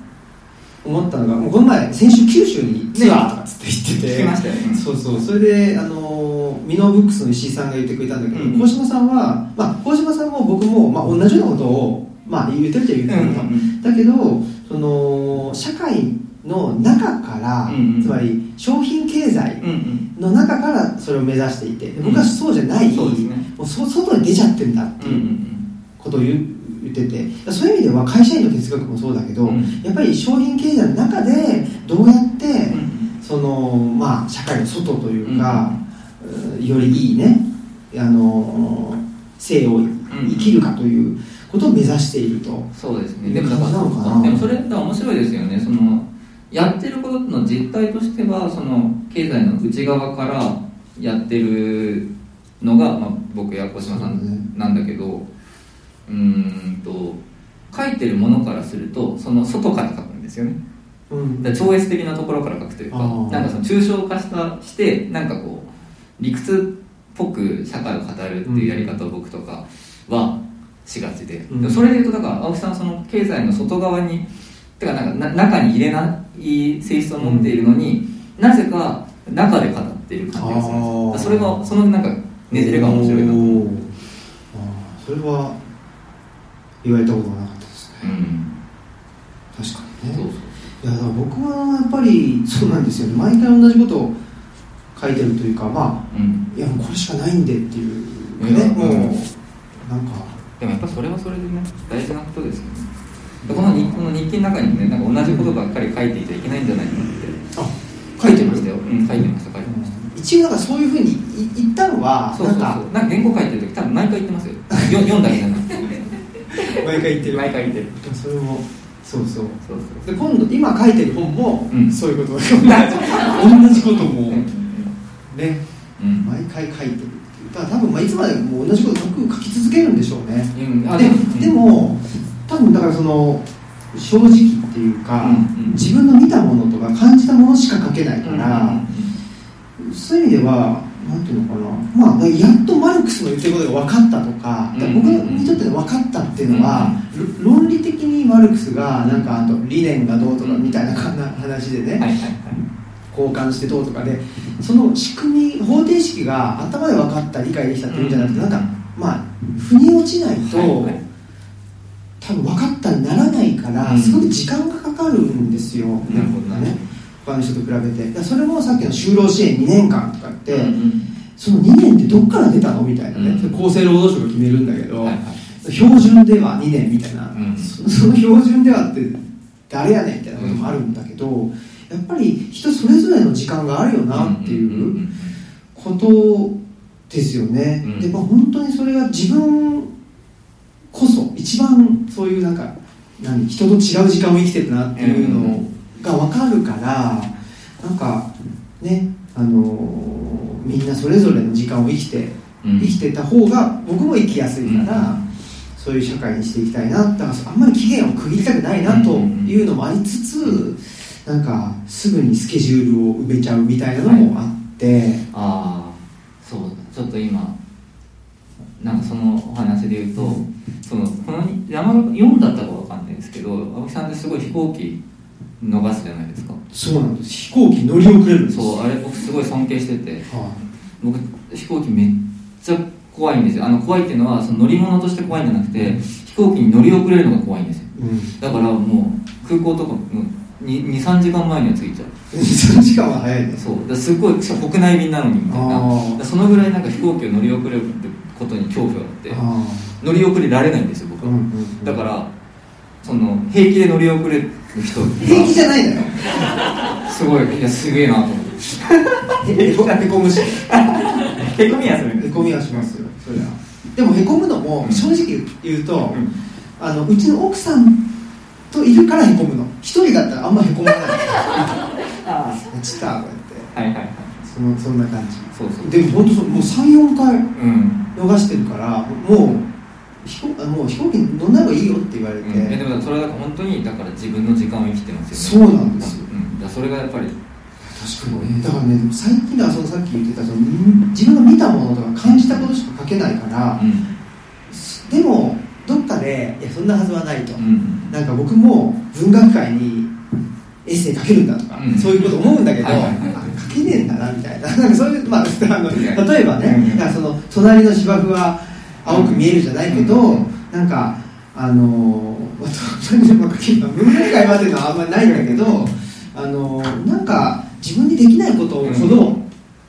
C: 思ったのがもうこの前先週九州にツアーとかつって言ってて、
A: 聞きましたよ、うん
C: そうそう。それであのミノーブックスの石井さんが言ってくれたんだけど
A: うん。
C: 鴻、島さんはまあ鴻島さんも僕も、まあ、同じようなことを、まあ、言ってるっちゃ言ってるの、
A: うんうん。
C: だけどその社会の中から、
A: うんうん
C: つまり商品経済
A: うんうん。
C: の中からそれを目指していて。で僕は
A: うん。
C: そうじゃない、
A: そうですね。
C: もうそ外に出ちゃってんだって
A: うんう
C: いうん。ことを言う言っててそういう意味では会社員の哲学もそうだけど、
A: うん。
C: やっぱり商品経済の中でどうやって、
A: うん。
C: そのまあ社会の外というか、うん。よりいいねあの生を生きるかということを目指していると、
A: そうですね。でもだか
C: らな。
A: でもそれって面白いですよね。そのやってることの実態としてはその経済の内側からやってるのが、まあ、僕や小島さんなんだけどうーんと書いてるものからするとその外から書くんですよね。
C: うん。
A: だ超越的なところから書くというかなんかその抽象化したしてなんかこう理屈っぽく社会を語るっていうやり方を僕とかはしがちで,、
C: うん。
A: でもそれでいうとだから青木さんはその経済の外側にてかなんかな中に入れない性質を持っているのに、なぜか中で語っている感じがする。それがそのなんかねじれが面白いなと
C: それは言われたことがなかったですね。
A: うん。
C: 確かにね。
A: そうそう。
C: いやだから僕はやっぱりそうなんですよね。毎回同じことを書いてるというかま
A: うん。
C: あいやもうこれしかないんでっていうね。もう。
A: うん。
C: なんか。
A: でもやっぱそれはそれでね大事なことですよね。でこの日この日記の中にもねなんか同じことばっかり書いていちゃいけないんじゃないかなって。
C: あ書いてました
A: よ、うん、書いてました書いてました。
C: 一応なんかそういうふうにい言ったのは
A: そうそうそう。
C: なんか。
A: なんか原稿書いてる時多分毎回言ってますよ。よ読んだけじゃな
C: 毎回言ってる。
A: 毎回言ってる。
C: それもそうそう。
A: そうそう。
C: で今度今書いてる本も、
A: うん。
C: そういうこと 同じことも。
A: うん
C: ね。
A: うん。
C: 毎回書いてるっていう。だから多分まあいつまでも同じこと書く書き続けるんでしょうね。
A: うん。あ
C: で
A: うん。
C: でも多分だからその正直っていうか、
A: うん。うん。
C: 自分の見たものとか感じたものしか書けないから、そういう意味ではなんていうのかな。まあやっとマルクスの言ってることが分かったとか,、
A: うん。
C: 僕にとっての分かったっていうのは、ろ論理的にマルクスがなんかあと理念がどうとかみたいな話でね、交換してどうとかでその仕組み方程式が頭で分かった理解できたっていうんじゃなくて、
A: うん。
C: なんかまあ腑に落ちないと、多分分かったにならないから、
A: うん。
C: すごく時間がかかるんですよ、
A: なるほど
C: ね他の人と比べて。それもさっきの就労支援2年間とかって、
A: うんうん。
C: その2年ってどっから出たのみたいなね、
A: うん。
C: 厚生労働省が決めるんだけど、
A: はいはい。
C: 標準では2年みたいな、
A: うん。
C: そその標準ではって誰やねんみたいなこともあるんだけど、やっぱり人それぞれの時間があるよなってい
A: んん
C: うんことですよね、
A: うん。
C: でやっぱ本当にそれが自分こそ一番そういうなんか何？人と違う時間を生きてるなっていうのが分かるから、なんかねあのーみんなそれぞれの時間を生きて
A: うん。
C: 生きてた方が僕も生きやすいから、そういう社会にしていきたいなだからあんまり期限を区切りたくないなというのもありつつなんかすぐにスケジュールを埋めちゃうみたいなのもあって、
A: ああそうだちょっと今なんかそのお話で言うと、そのこの山田読んだったかわかんないですけど青木さんってすごい飛行機逃すじゃないですか。
C: そうなんです。飛行機乗り遅れるんです。
A: そうあれ僕すごい尊敬してて。
C: は
A: 僕飛行機めっちゃ怖いんですよ。あの怖いっていうのはその乗り物として怖いんじゃなくて飛行機に乗り遅れるのが怖いんですよ。
C: いうん、
A: だからもう空港とかも23時間前には着いちゃう。
C: その時間は早いです
A: そう。すごい国内便なのにみたいな。そのぐらいなんか飛行機を乗り遅れるってことに恐怖があって
C: あ
A: 乗り遅れられないんですよ僕
C: あ、う
A: は、
C: んうんうん、
A: だからその平気で乗り遅れる人が。
C: 平気じゃないんだよ。
A: すごいいやすげえなと思って。
C: へへこへこむし
A: へこみやする。
C: へこみはしますよ。そりゃでもへこむのも正直言うと、
A: うん。
C: あのうちの奥さんといるからへこむの。一人だったらあんまへこまない。
A: あ
C: ちったこうやって。
A: あはいはいはい。
C: そのそんな感じ。
A: そうそう
C: でも本当そうもう34回
A: うん。
C: 逃してるからもう飛行あもう飛行機乗んない方がいいよって言われて、
A: うん、えでもそれは本当にだから自分の時間を生きてますよね。
C: そうなんですよ。
A: うん、だそれがやっぱり。
C: 確かにね。だからね最近だからそのさっき言ってたそのん自分が見たものとか感じたことしか書けないから、
A: うん。
C: でもどっかでいやそんなはずはないと、
A: うん。
C: なんか僕も文学界にエッセイ書けるんだとか、
A: うん。
C: そういうこと思うんだけど、
A: はいはいはい
C: あ書けねえんだなみたいな。なんかそういう、まあ、あの例えばね、
A: うん
C: その隣の芝生は青く見えるじゃないけど、
A: うん。
C: なんかあのまあ隣でも文明会までのはあんまりないんだけどあのなんか自分にできないことほど、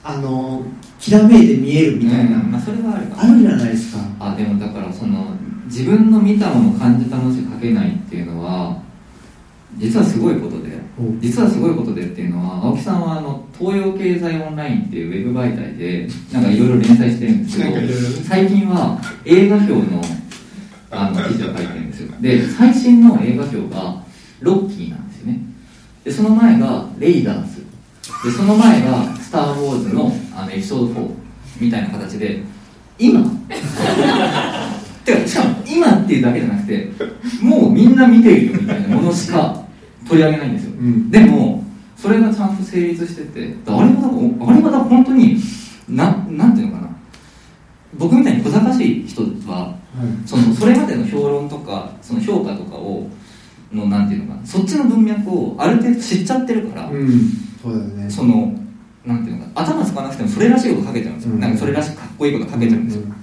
C: あのきらめいて見えるみたいな、
A: うん。まあ、それはあるか
C: あるじゃないですか。
A: あでもだからその自分の見たもの感じたものしか書けないっていうのは実はすごいことで実はすごいことでっていうのは青木さんはあの東洋経済オンラインっていうウェブ媒体でなんかいろいろ連載してるんですけど最近は映画表のあの記事を書いてるんですよで最新の映画表がロッキーなんですよね。でその前がレイダースでその前が「スター・ウォーズの」あのエピソード4みたいな形で今。てかしかも今っていうだけじゃなくてもうみんな見ているよみたいなものしか取り上げないんですよ、
C: うん。
A: でもそれがちゃんと成立しててあれはだあれは本当にななんていうのかな。僕みたいに小賢しい人はそのそれまでの評論とかその評価とかをのなんていうのかな。そっちの文脈をある程度知っちゃってるから、
C: うん。そうだよね。
A: そのなんていうのかな。頭使わなくてもそれらしいこと書けちゃうんですよ、
C: うん。
A: なんかそれらしくかっこいいこと書けちゃうんですよ、
C: うん。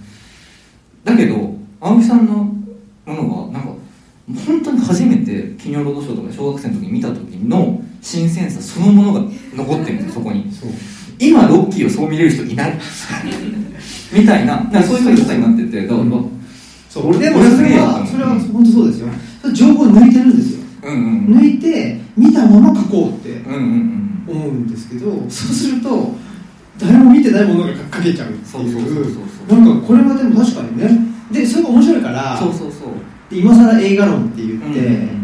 A: だけど青木さんのものはなんか本初めて金曜ロードショーとか小学生の時に見た時の新鮮さそのものが残ってるんですよそこに。今ロッキーをそう見れる人いない みたいな。そういう書き方になってて。だから、
C: うんそう俺でも
A: 俺
C: それはそれは本当そうですよ。情報を抜いてるんですよ。
A: うんうん
C: 抜いて見たまま書こうって
A: うんうんうん。
C: 思うんですけどそうすると誰も見てないものが書けちゃうって
A: そうそうそうそう
C: いう。なんかこれはでも確かにね。でそれが面白いから
A: そうそうそう
C: で今更映画論って言って、
A: うん。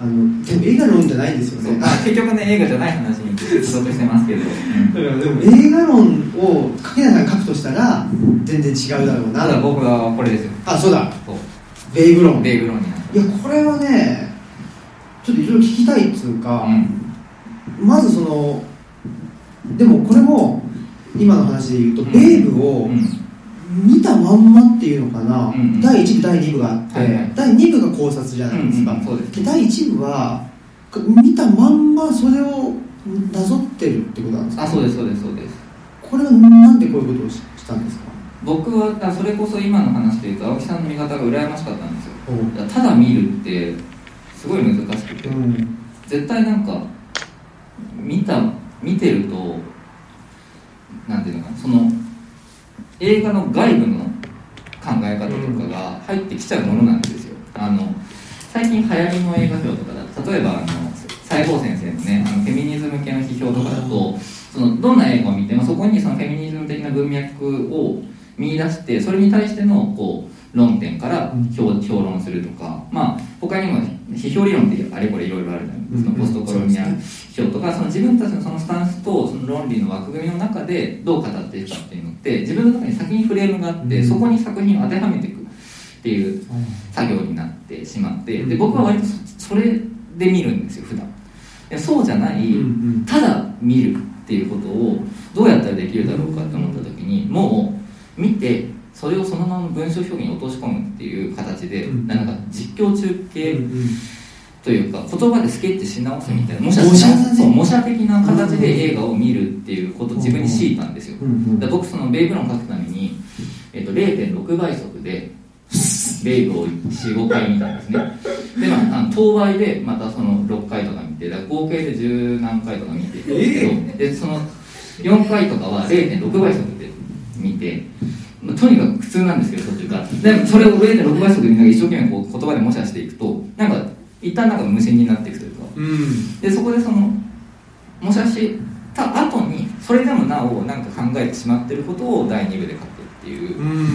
C: あのでも映画論じゃないんですよね。
A: 結局ね映画じゃない話に接続してますけど、うん。
C: だからでも映画論を書けさんが書くとしたら全然違うだろうな。
A: ただ僕はこれですよ。
C: あそうだ。ベイブ論。
A: ベイブロンに
C: いやこれはねちょっといろいろ聞きたいっつうか、
A: うん。
C: まずそのでもこれも今の話で言うと、
A: うん。
C: ベイブを
A: うん
C: 見たまんまっていうのかな、
A: うん
C: 第1部第2部があって、
A: はいはい。
C: 第2部が考察じゃないですか、
A: うんうん。そうで
C: 第1部は見たまんまそれをなぞってるってことなんですか？
A: あそうですそうですそうです。
C: これはなんでこういうことをししたんですか？
A: 僕はあそれこそ今の話で言うと青木さんの見方が羨ましかったんですよ。ただ見るってすごい難しくて、
C: うん。
A: 絶対なんか見た見てるとなんていうのかなその映画の外部の考え方とかが入ってきちゃうものなんですよ、あの最近流行りの映画表とかだと例えばあの西郷先生のねあのフェミニズム系の批評とかだとそのどんな映画を見てもそこにそのフェミニズム的な文脈を見出してそれに対してのこう論点から評論するとか、まあ他にも批評理論ってあれこれいろいろあるじゃないですか、
C: うん
A: ポストコロニアル批評とかその自分たちのそのスタンスとその論理の枠組みの中でどう語っていくかっていうのって自分の中に先にフレームがあって、
C: うん。
A: そこに作品を当てはめていくっていう作業になってしまってで僕は割とそそれで見るんですよ普段。でそうじゃない、ただ見るっていうことをどうやったらできるだろうかと思った時にもう見てそれをそのまま文章表現に落とし込むっていう形で、
C: うん。
A: なんか実況中継というか言葉でスケッチし直すみたいな模写
C: 模写
A: 的な形で映画を見るっていうことを自分に強いたんですよ、
C: うんうん。
A: で僕そのベイブロンを書くために、えっと0.6倍速でベイブを45回見たんですね。でまあ当倍でまたその6回とか見て合計で十何回とか見てでその4回とかは0.6倍速で見てまあとにかく苦痛なんですけど途中から。でもそれを0.6倍速で見ながら一生懸命こう言葉で模写していくとなんか一旦なんか無心になっていくというか。
C: うん。
A: でそこでその模写した後にそれでもなおなんか考えてしまってることを第2部で書くっていう
C: うん。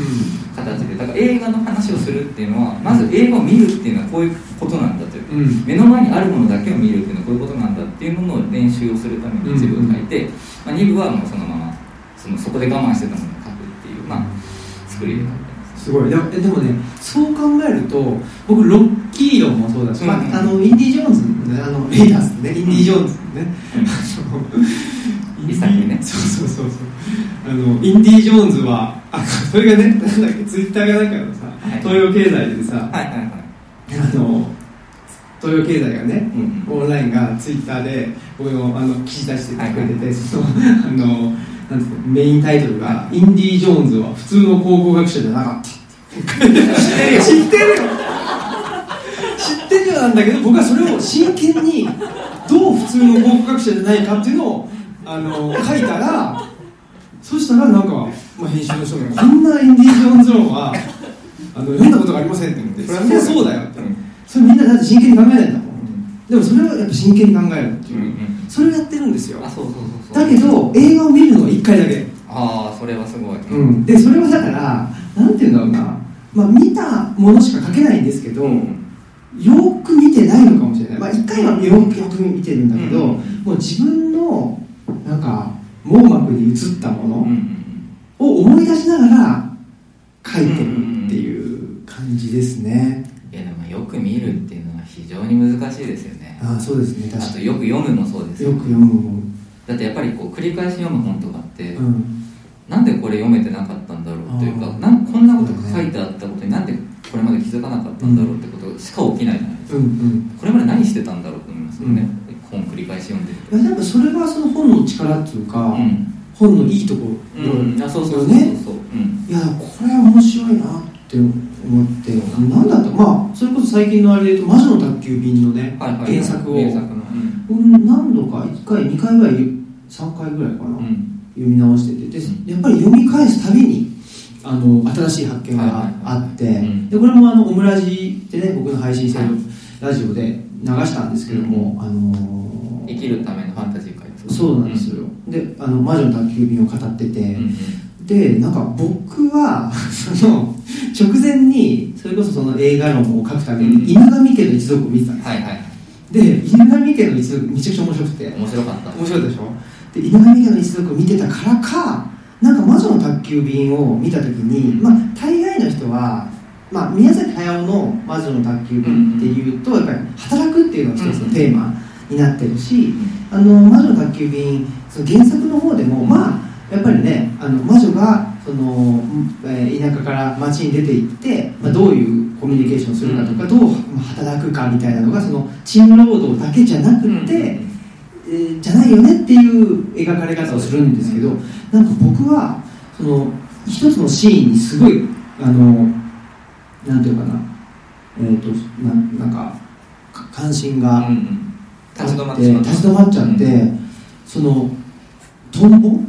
A: 形で。だから映画の話をするっていうのはまず映画を見るっていうのはこういうことなんだというか、
C: うん。
A: 目の前にあるものだけを見るっていうのはこういうことなんだっていうものを練習をするために1部を書いて、まあ、2部はもうそのままそのそこで我慢してたものを書くっていう、まあ、作りで書いてます
C: すごい。でもねそう考えると僕ロッキー論もそうだし、
A: うん。
C: まあ、あのインディ・ジョーンズのねあのレイダースねインディ・ジョーンズのね、
A: 一作目ね。
C: そうそうそうそう。あのインディ・ジョーンズはあそれがねなんだっけツイッターがなんかのさ、
A: はい。
C: 東洋経済でさ、
A: はいはいはい。
C: あの東洋経済がね
A: うん
C: オンラインがツイッターで僕のあの記事出してくれてて、そのあのなんですかメインタイトルが「インディ・ジョーンズは普通の考古学者じゃなかった」知ってるよ。知ってるよ。知ってるよなんだけど僕はそれを真剣にどう普通の考古学者じゃないかっていうのをあの書いたらそしたらなんか、まあ、編集の人が「こんなインディ・ジョーンズ論はあの読んだことがありません」って言って「それはそうだよ」って。それみんなだって真剣に考えないんだもん。でもそれはやっぱ真剣に考えるっていう、
A: うんうん
C: それをやってるんですよ。
A: あそうそうそうそう。
C: だけど映画を見るのは1回だけ、
A: ああそれはすごい、
C: うん、でそれはだからなんていうんだろうな、まあ、見たものしか書けないんですけど、よーく見てないのかもしれない、まあ、1回はよくよく見てるんだけど、
A: うん。
C: もう自分のなんか網膜に映ったもの
A: うんうん
C: を思い出しながら書いてるっていう感じですね、
A: いやでもよく見るって非常に難しいですよね。
C: ああそうですね
A: あ
C: 確かに。
A: とよく読むもそうです
C: よく読むもん
A: だってやっぱりこう繰り返し読む本とかって、
C: うん。
A: なんでこれ読めてなかったんだろうというかなんこんなことが書いてあったことになんでこれまで気づかなかったんだろうってことしか起きないじゃないですか、
C: うんうん。
A: これまで何してたんだろうと思いますよね、本繰り返し読んで
C: いやでもそれがその本の力っていうか、
A: うん。
C: 本のいいところ、
A: うん、あそうそうそうそう
C: ね
A: そう、うん、
C: いやこれは面白いなって思ってなんだとまあそれこそ最近のあれで言うと「魔女の宅急便」のね、
A: はいはいはい。
C: 原作を。
A: 原作の。
C: うん。何度か1回2回ぐらい3回ぐらいかな、
A: うん、うん
C: 読み直してて。で
A: うん。
C: やっぱり読み返すたびにあの新しい発見があって、
A: はいはい。はいうん。
C: でこれもあのオムラジでね僕の配信してるラジオで流したんですけども、あの
A: 生きるためのファンタジー
C: そうなんですよ、であの魔女の宅急便を語ってて、でなんか僕は その直前にそれこそその映画論を書くため
A: うん。
C: に犬神家の一族を見てたんです
A: はいはいはい。
C: で犬神家の一族めちゃくちゃ面白くて
A: 面白かった。
C: 面白いでしょ？で犬神家の一族を見てたからかなんか魔女の宅急便を見た時に、まあ、大概の人は、まあ、宮崎駿の魔女の宅急便っていうとやっぱり働くっていうのが一つのテーマになってるし、あの魔女の宅急便その原作の方でもまあやっぱりねあの魔女がその、えー田舎から町に出て行って、まあ、どういうコミュニケーションをするかとか、どうまあ働くかみたいなのがその賃労働だけじゃなくって、えーじゃないよねっていう描かれ方をするんですけど、なんか僕はその一つのシーンにすごいあのなんていうかなえっ、とななんかか関心が、
A: 立ち止まっ
C: ちゃって、そのトンボ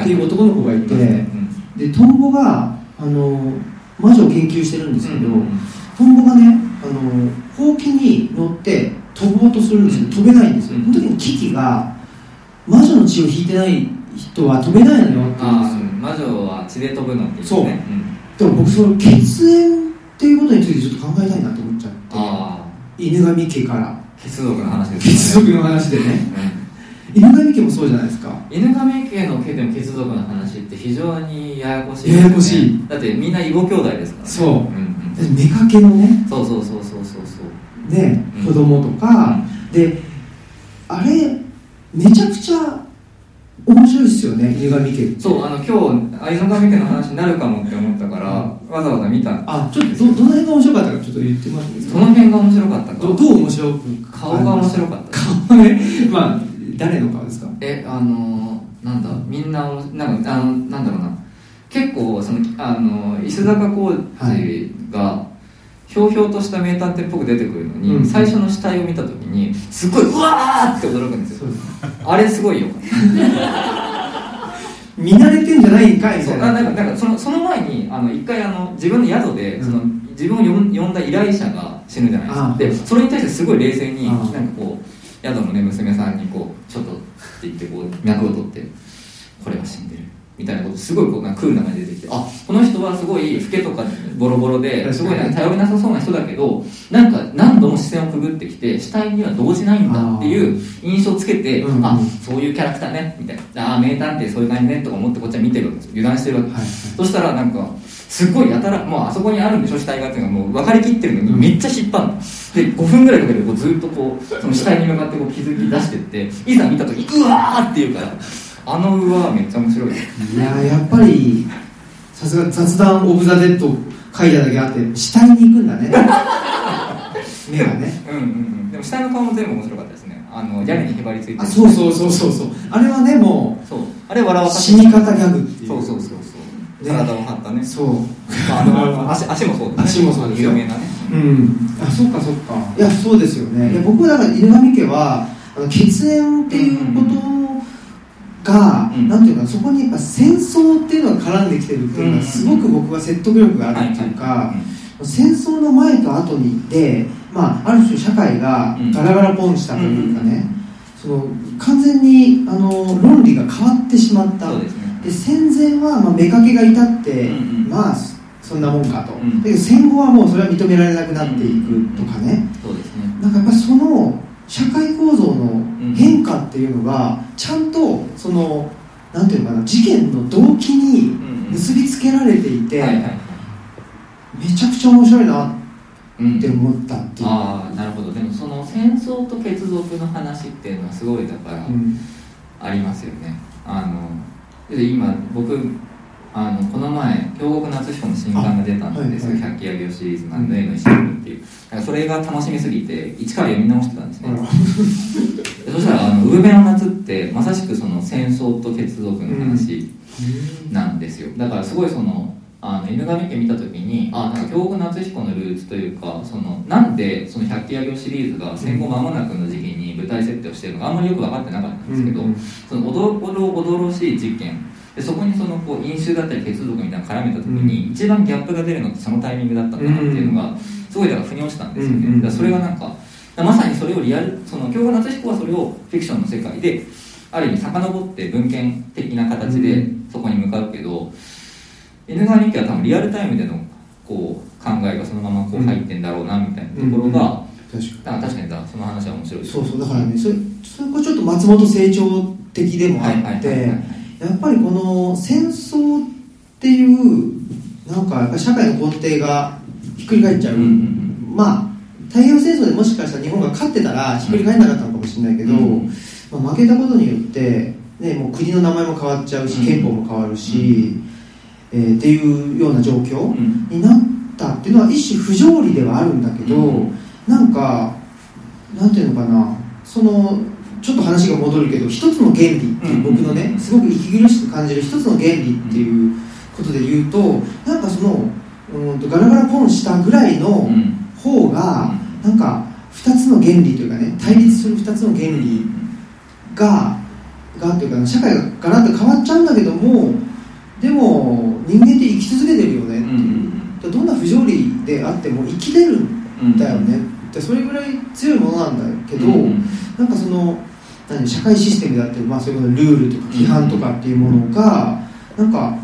C: っていう男の子がいて、
A: うん
C: でトンボがあの魔女を研究してるんですけど、
A: うんうん
C: トンボがねあのほうきに乗って飛ぼうとするんですけど飛べないんですよ、
A: うん。
C: その時にキキが魔女の血を引いてない人は飛べないのよって言うん
A: あ
C: ですよ。
A: あ魔女は血で飛ぶのって言
C: そう。
A: ねん。
C: でも僕その血縁っていうことについてちょっと考えたいなと思っちゃって。犬神家から。
A: 血族の話です
C: 血族の話でね犬神家もそうじゃないですか。
A: うん犬神家の家でも血族の話って非常にややこしい。ね
C: ややこしい。
A: だってみんな異母兄弟ですからね。
C: そう。ん
A: うん
C: だって妾のね。
A: そうそうそうそうそうそう。
C: ね
A: うん。
C: 子供とか、であれめちゃくちゃ面白いですよね犬神家
A: そうあの今日犬神家の話になるかもって思ったから、わざわざ見た
C: あちょっとどどの辺が面白かったかちょっと言ってもらっていいですか？
A: その辺が面白かったか。
C: どどう面白く
A: 顔が面白かった
C: 顔ね。まあ誰の顔ですか？
A: えあのーなんだ？みんななんかあのなんだろうな。結構そのあの石坂浩二がひょうひょうとした名探偵っぽく出てくるのに、
C: うん。
A: 最初の死体を見た時にすごいうわーって驚くんですよ。あれすごいよ。
C: 見慣れてんじゃないんかいみ
A: そう
C: たいな。
A: あなんかなんかそのその前にあの一回あの自分の宿で、
C: うん。
A: その自分を呼んだ依頼者が死ぬじゃないですか。
C: あ
A: でそれに対してすごい冷静に
C: あ。
A: なんかこう宿のね娘さんにこうちょっとって言ってこう脈を取ってこれは死んでるみたいなことすごいこうなクールな感じで出てきてあこの人はすごい老けとかボロボロですごい頼りなさそうな人だけどなんか何度も視線をくぐってきて死体には動じないんだっていう印象をつけて
C: うん
A: あそういうキャラクターねみたいなああ名探偵そういう感じねとか思ってこっちは見てるわけです油断してるわけ
C: はい
A: そしたらなんかすごいやたらもうあそこにあるんでしょ死体がっていうのがもう分かりきってるのにめっちゃ引っ張るので5分ぐらいかけてこうずっとこうその死体に向かってこう気づき出してっていざ見た時にうわーっていうからあのうわーめっちゃ面白い。
C: いややっぱりさすが雑談オブザ・デッド書いただけあって死体に行くんだね。目がね。
A: うんうんうん。でも下の顔も全部面白かったですね。あの屋根にへばりついてる
C: あそうそうそうそうそう。あれはねも
A: そう。あれ笑わ
C: 死に方ギャグっていう。
A: そうそうそうそう。
C: ね
A: 体を張ったね。
C: そう。
A: あの足足もそうですね。
C: 足もそうですよ。
A: 有名なね
C: うん。あそっかそっか。いやそうですよね。いや僕だから犬神家はあの血縁っていうことが、
A: うん。
C: なんていうかそこにやっぱ戦争っていうのが絡んできてるっていうの
A: うん
C: がすごく僕は説得力があるっていうか、戦争の前と後にで、まあ、ある種社会がガラガラポンしたというかね、その完全にあの論理が変わってしまった。
A: ね。
C: で戦前は、まあ、妾がいたって、
A: うんうん。
C: まあそんなもんかと、
A: うん。
C: だけど戦後はもうそれは認められなくなっていくとかね、
A: そうですね。
C: なんかやっぱりその社会構造の変化っていうのがちゃんとそのなんていうのかな事件の動機に結びつけられていて、めちゃくちゃ面白いな
A: うん
C: って思ったっていう、
A: ああなるほど。でもその戦争と血族の話っていうのはすごいだから
C: うん。
A: ありますよね。あので今僕あのこの前京極夏彦の新刊が出たんですよ「
C: あはい。
A: 百鬼夜行シリーズ」なんでの石森っていう。それが楽しみすぎて一から読み直してたんですね。そしたらあの「ウーベの夏」ってまさしくその戦争と血族の話なんですよ。だからすごいそのあの犬神家見た時にあなんか京極夏彦のルーツというかそのなんでその百鬼夜行シリーズが戦後間もなくの時期に舞台設定をしてるのかあんまりよく分かってなかったんですけど、
C: うん
A: そのおどおどおどろしい事件でそこにそのこう飲酒だったり血族みたいなの絡めた時に、一番ギャップが出るのってそのタイミングだったんだなっていうのがすごいだから腑に落ちたんですよね、
C: うんうん。
A: だからそれがなんかまさにそれをリアルその京極夏彦はそれをフィクションの世界である意味遡って文献的な形でそこに向かうけど、犬川日記は多分リアルタイムでのこう考えがそのままこう入ってんだろうなみたいなところが、
C: 確か
A: だから確かにだその話は面白い
C: そうそうだからねそれそれこそちょっと松本清張的でもあ
A: はいはい
C: って
A: はいはい
C: やっぱりこの戦争っていうなんかやっぱり社会の根底がひっくり返っちゃう、まあ太平洋戦争でもしかしたら日本が勝ってたらひっくり返らなかったのかもしれないけど、
A: うん。
C: まあ、負けたことによって、ね、もう国の名前も変わっちゃうし、
A: うん。
C: 憲法も変わるし、えーっていうような状況
A: うん。
C: になったっていうのは一種不条理ではあるんだけど、
A: うん。
C: なんかなんていうのかな。そのちょっと話が戻るけど一つの原理って僕のねすごく息苦しく感じる一つの原理っていうことで言うとなんかそのうんとガラガラポンしたぐらいの
A: うん。
C: 方が、なんか2つの原理というかね対立する2つの原理ががっていうかな社会がガラッと変わっちゃうんだけどもでも人間って生き続けてるよねっていう、どんな不条理であっても生きれるんだよねって。それぐらい強いものなんだけど、なんかその何社会システムであって、まあ、そういうことルールとか規範とかっていうものが、なんか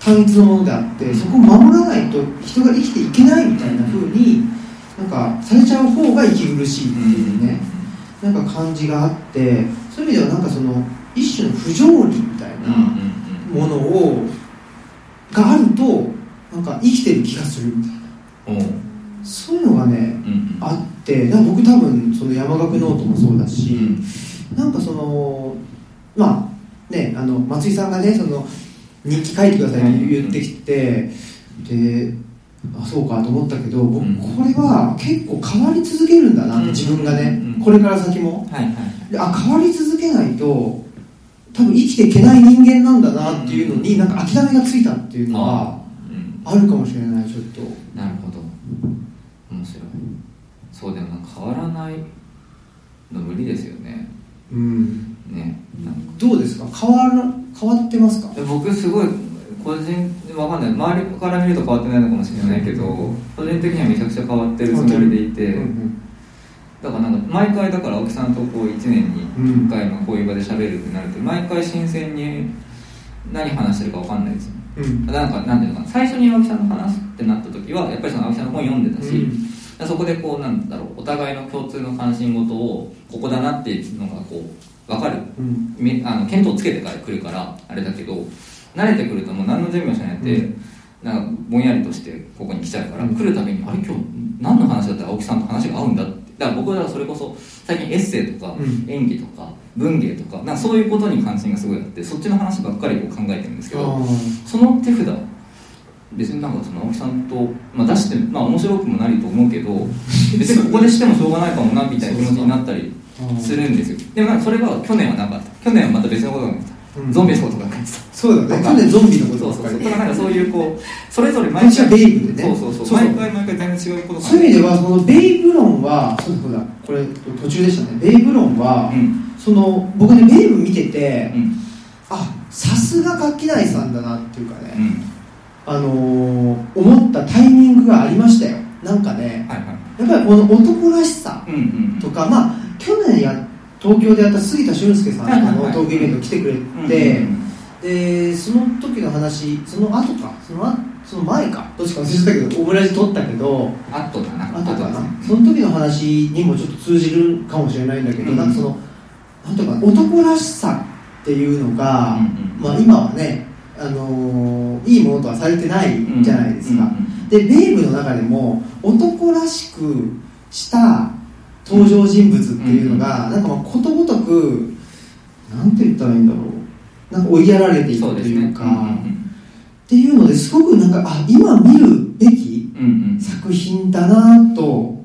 C: 単一のものであってそこを守らないと人が生きていけないみたいな風になんかされちゃう方が息苦しいっていうね、なんか感じがあってそういう意味ではなんかその一種の不条理みたいなものをがあるとなんか生きてる気がするみたいな。そういうのがねあって僕多分その山岳ノートもそうだし、なんかそのまあねあの松井さんがねその日記書いてくださいって言ってきて、であそうかと思ったけど僕
A: うん。
C: これは結構変わり続けるんだなって自分がね
A: うん。
C: これから先も。
A: はいはい。
C: であ変わり続けないと多分生きていけない人間なんだなっていうのになんか諦めがついたっていうのは
A: うん。
C: あるかもしれないちょっと。
A: なるほど。面白い。そうでもなんか変わらないの無理ですよね
C: うん。
A: ね
C: どうですか？変わら変わってますか？
A: え僕すごい個人わかんない。周りから見ると変わってないのかもしれないけど個人的にはめちゃくちゃ変わってるつもりでいて
C: うん
A: だからなんか毎回だから青木さんとこう1年に
C: うん。
A: 1回のこういう場で喋るってなると毎回新鮮に何話してるかわかんないですよ。
C: うん。
A: なんかなんていうのかな最初に青木さんの話すってなった時はやっぱりその青木さんの本読んでたし、
C: うん
A: そこでこうなんだろうお互いの共通の関心事をここだなっていうのがこう分かる。
C: うん。
A: みあの見当つけてから来るからあれだけど慣れてくるともう何の準備もしないで、
C: うん。
A: なんかぼんやりとしてここに来ちゃうから、
C: うん
A: 来るたびにあれ今日何の話だったら青木さんと話が合うんだって。だから僕はそれこそ最近エッセイとか
C: うん。
A: 演技とか文芸とかなんかそういうことに関心がすごいあってそっちの話ばっかりこう考えてるんですけど
C: あ
A: その手札別になんかその青木さんと、まあ、出してまあ面白くもなると思うけど 別にここでしてもしょうがないかもなみたいな気持ちになったりするんですよ。でもそれが去年はなかった。去年はまた別のことが起きた、
C: うん。
A: ゾンビのことが起きた。
C: そうだね。去年ゾンビのこと
A: そうそうそだからなんかそういうこうそれぞれ毎
C: 毎日はベイブでね。
A: そうそうそう。毎回毎回全然違うことが。
C: そういう意味ではそのベイブ論はそうだそうだこれ途中でしたね。ベイブ論は、
A: うん。
C: その僕ねベイブ見てて、
A: うん。
C: あさすが楽器内さんだなっていうかね、
A: うん
C: あのー思ったタイミングがありましたよ。なんかね
A: はいはい。
C: やっぱりこの男らしさ
A: うんうん
C: とか、まあ去年や東京でやった杉田俊介さん
A: はいはいはい。
C: のトークイベント来てくれて、
A: うん
C: でその時の話その後かそのあその前かどっちか忘れてたけどオムライス撮ったけど
A: あとだな。
C: 後かな。
A: ですね。
C: その時の話にもちょっと通じるかもしれないんだけど、
A: うん
C: なんかそのなんていうかな男らしさっていうのが、
A: うんうん。
C: まあ、今はね、あのーいいものとはされてないじゃないですか、でベイブの中でも男らしくした登場人物っていうのが、なんかまあことごとくなんて言ったらいいんだろう。なんか追いやられていくというか。っていうのですごくなんかあ今見るべき作品だなと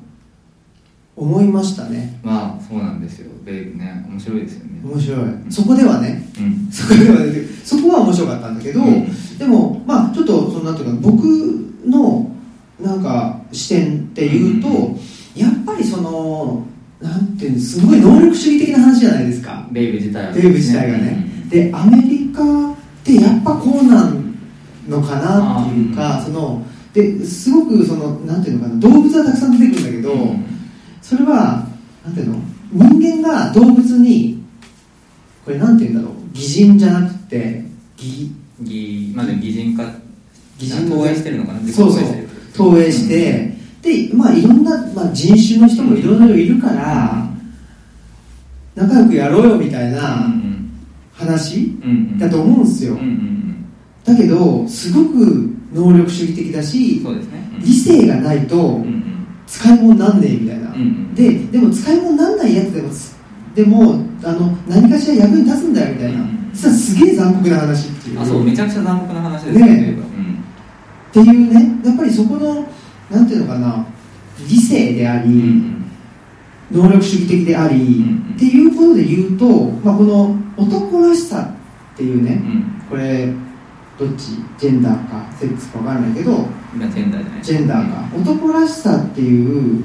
C: 思いましたね。
A: まあそうなんですよ。ベイブね。面白いですよね。
C: 面白い。そこではね。
A: うん。
C: そこではね。そこは面白かったんだけど、
A: うん。
C: でもまあちょっとそのなんていうか僕のなんか視点っていうと、
A: うん。
C: やっぱりそのなんていうのすごい能力主義的な話じゃないですか。
A: ベイブ自体は
C: ベイブ自体がね、でアメリカってやっぱこうなんのかなっていうか、
A: あ
C: そのですごくそのなんていうのかな動物はたくさん出てくるんだけど、
A: うん
C: それはなんていうの？人間が動物にこれなんていうんだろう？擬人じゃなくて擬
A: 擬まあ擬人化
C: 擬人
A: 投影してるのかな？
C: そうそう。
A: 投影してる。
C: 投影して、でまあいろんな、まあ、人種の人もいろいろいるから、仲良くやろうよみたい
A: うん
C: な話
A: うんうん。
C: だと思うんですよ、
A: うんうんうん。
C: だけどすごく能力主義的だし
A: ね。
C: 理性がないと
A: うんうん
C: 使い物になんねえみたいな、
A: うんうん。
C: ででも使い物になんないやつでもでもあの何かしら役に立つんだよみたいな、
A: うん
C: 実はすげえ残酷な話っていう。
A: あそうめちゃくちゃ残酷な話ですよ
C: ね
A: ベイブはうん。
C: っていうね。やっぱりそこのなんていうのかな。理性であり、
A: うんうん。
C: 能力主義的であり、
A: ん
C: っていうことで言うと、まあ、この男らしさっていうね、
A: うん。
C: これどっち？ジェンダーかセックスか分からないけど
A: 今ジェンダーじゃない。
C: ジェンダーか。男らしさっていう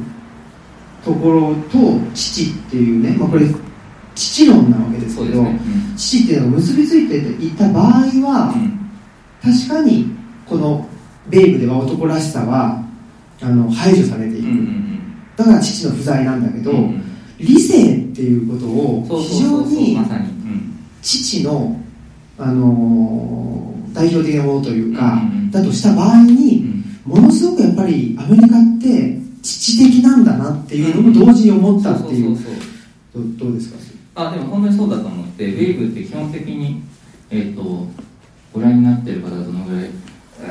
C: ところと父っていうね、まあ、これ父論なわけですけど
A: そうですね。
C: 父っていうのが結びついていた場合は、
A: うん。うん
C: 確かにこのベイブでは男らしさはあの排除されていく、
A: うんうん
C: だから父の不在なんだけど、
A: うんうん。
C: 理性っていうことを非常に父の、あのー代表的なものというか、
A: うんうんうん。
C: だとした場合に、ものすごくやっぱりアメリカって父的なんだなっていうのも同時に思ったっていう,、どどうですか？
A: あでも本当にそうだと思ってベイブって基本的にえっ、とご覧になってる方はどのぐらい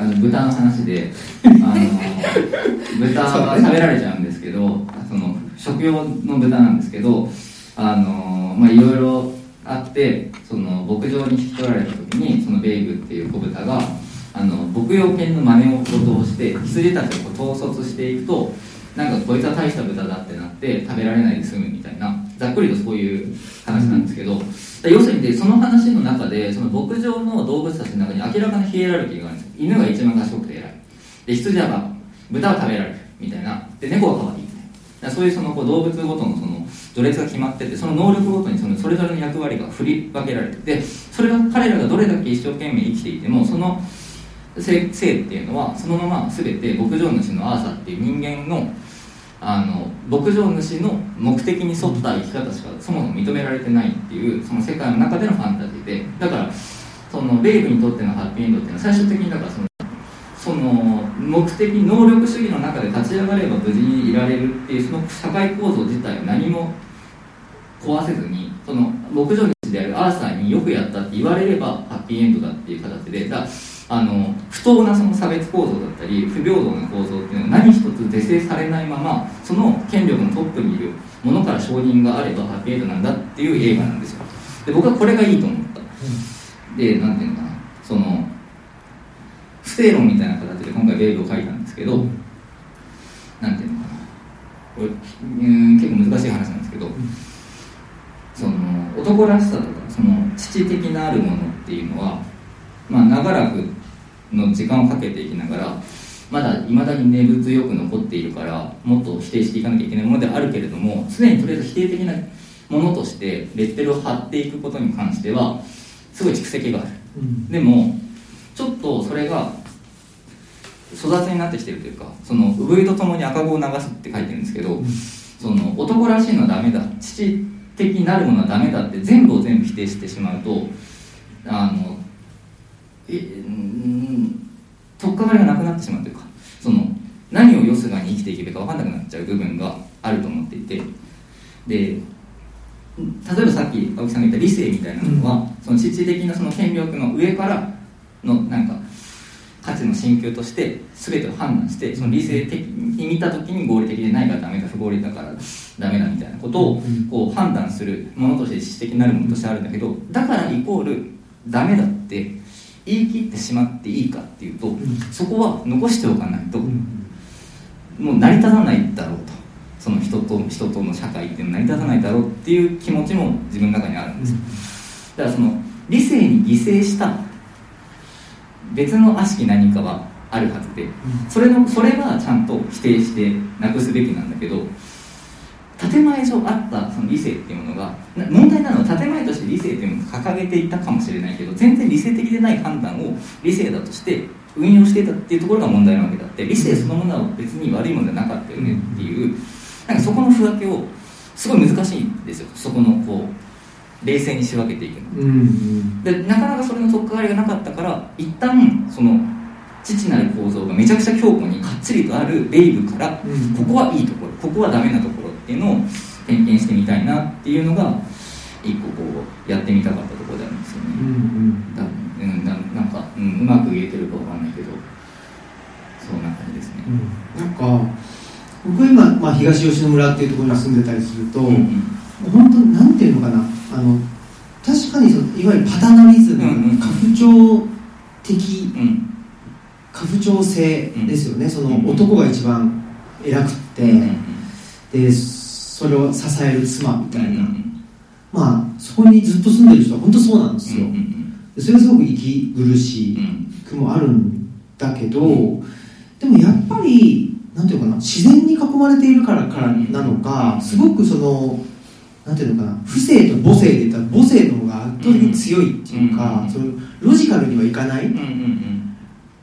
A: あの豚の話であの 豚は食べられちゃうんですけどその食用の豚なんですけどあのまあいろいろあってその牧場に引き取られた時にそのベイブっていう子豚があの牧羊犬の真似を事をして羊たちをこう統率していくとなんかこいつは大した豚だってなって食べられないで済むみたいなざっくりとそういう話なんですけど、要するにでその話の中でその牧場の動物たちの中に明らかなヒエラルキーがあるんですよ。犬が一番賢くて偉い。で羊は豚は食べられるみたいな。で猫は可愛いみたいな。そういうそのこう動物ごとのその序列が決まっててその能力ごとにそのそれぞれの役割が振り分けられててそれが彼らがどれだけ一生懸命生きていてもその性性っていうのはそのまま全て牧場主のアーサーっていう人間のあの牧場主の目的に沿った生き方しかそもそも認められてないっていうその世界の中でのファンタジーで。だからそのベイブにとってのハッピーエンドっていうのは最終的にだからそのその目的能力主義の中で立ち上がれば無事にいられるっていうその社会構造自体を何も壊せずにその牧場主であるアーサーによくやったって言われればハッピーエンドだっていう形で。だあの不当なその差別構造だったり不平等な構造っていうのが何一つ是正されないままその権力のトップにいるものから承認があればハッピーエンドなんだっていう映画なんですよ。で僕はこれがいいと思った。でなんていうのかな。その普正論みたいな形で今回ベイブを書いたんですけど、なんていうのかな。これうん結構難しい話なんですけど、その男らしさとかその父的なあるものっていうのは、まあ、長らくの時間をかけていきながらまだいまだに根強く残っているからもっと否定していかなきゃいけないものではあるけれども常にとりあえず否定的なものとしてレッテルを貼っていくことに関してはすごい蓄積がある。
C: うん。
A: でもちょっとそれが粗雑になってきてるというかその産湯とともに赤子を流すって書いてるんですけど、その男らしいのはダメだ父的なるものはダメだって全部を全部否定してしまうとあのえうん取っかかりがなくなってしまうというかその何をよすがに生きていけばいいか分かんなくなっちゃう部分があると思っていてで例えばさっき青木さんが言った理性みたいなのは、その父的なその権力の上からのなんか価値の進級として全てを判断してその理性的に見た時に合理的でないからダメだ不合理だからダメだみたいなことを
C: うん。
A: こう判断するものとして知識的になるものとしてあるんだけどだからイコールダメだって言い切ってしまっていいかっていうと
C: ん。
A: そこは残しておかないと
C: うん。
A: もう成り立たないだろうと。その人と人との社会っていうのは成り立たないだろうっていう気持ちも自分の中にあるんですよ。だからその理性に犠牲した別の悪しき何かはあるはずでそれのそれはちゃんと否定してなくすべきなんだけど建前上あったその理性っていうものがな問題なのは建前として理性っていうものを掲げていたかもしれないけど全然理性的でない判断を理性だとして運用していたっていうところが問題なわけだって理性そのものは別に悪いものじゃなかったよねっていうなんかそこのふ分けをすごい難しいんですよ。そこのこう冷静に仕分けていくの。
C: うんうん。
A: でなかなかそれの取っかかりがなかったから一旦その父なる構造がめちゃくちゃ強固にかっちりとあるベイブから
C: うん。
A: ここはいいところここはダメなところっていうのを点検してみたいなっていうのが一個こうやってみたかったところであるんですよ
C: うんう
A: ね
C: ん。
A: だうんななんか、うん、うまく言えてるかわかんないけどそんな感じですね。
C: なんか僕今、まあ、東吉野村っていうところに住んでたりすると、
A: うんうん。
C: 本当なんていうのかなあの確かにそのいわゆるパタナリズム、
A: うんうん。
C: 家父長的
A: うん。
C: 家父長制ですよね、その
A: うん。
C: 男が一番偉くって、
A: うんうん。
C: でそれを支える妻みたいな、
A: うん
C: まあそこにずっと住んでる人は本当そうなんですよ、
A: うんうん
C: でそれはすごく息苦しくもあるんだけど、でもやっぱりなんていうのかな自然に囲まれているからからなのかすごくそのなんていうのかな不正と母性で言ったら母性の方が圧倒的に強いっていうか、
A: うん
C: そのロジカルにはいかない、
A: うんうん。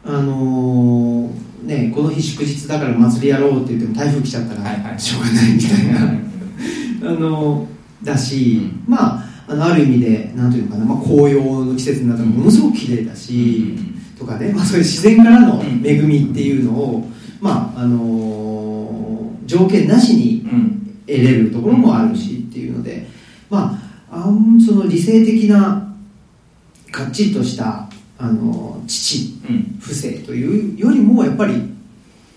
C: あのーね、この日祝日だから祭りやろうって言っても台風来ちゃったらしょうがないみたいな、
A: う ん
C: あのだし、
A: う
C: まああのある意味でなんていうのかな、まあ、紅葉の季節になったらものすごく綺麗だし、とかね、まあ、そういう自然からの恵みっていうのを、まああのー条件なしに
A: うん。
C: 得れるところもあるしっていうので、まあ、あんその理性的なかっちりとした、あのー父
A: うん
C: 不正というよりもやっぱり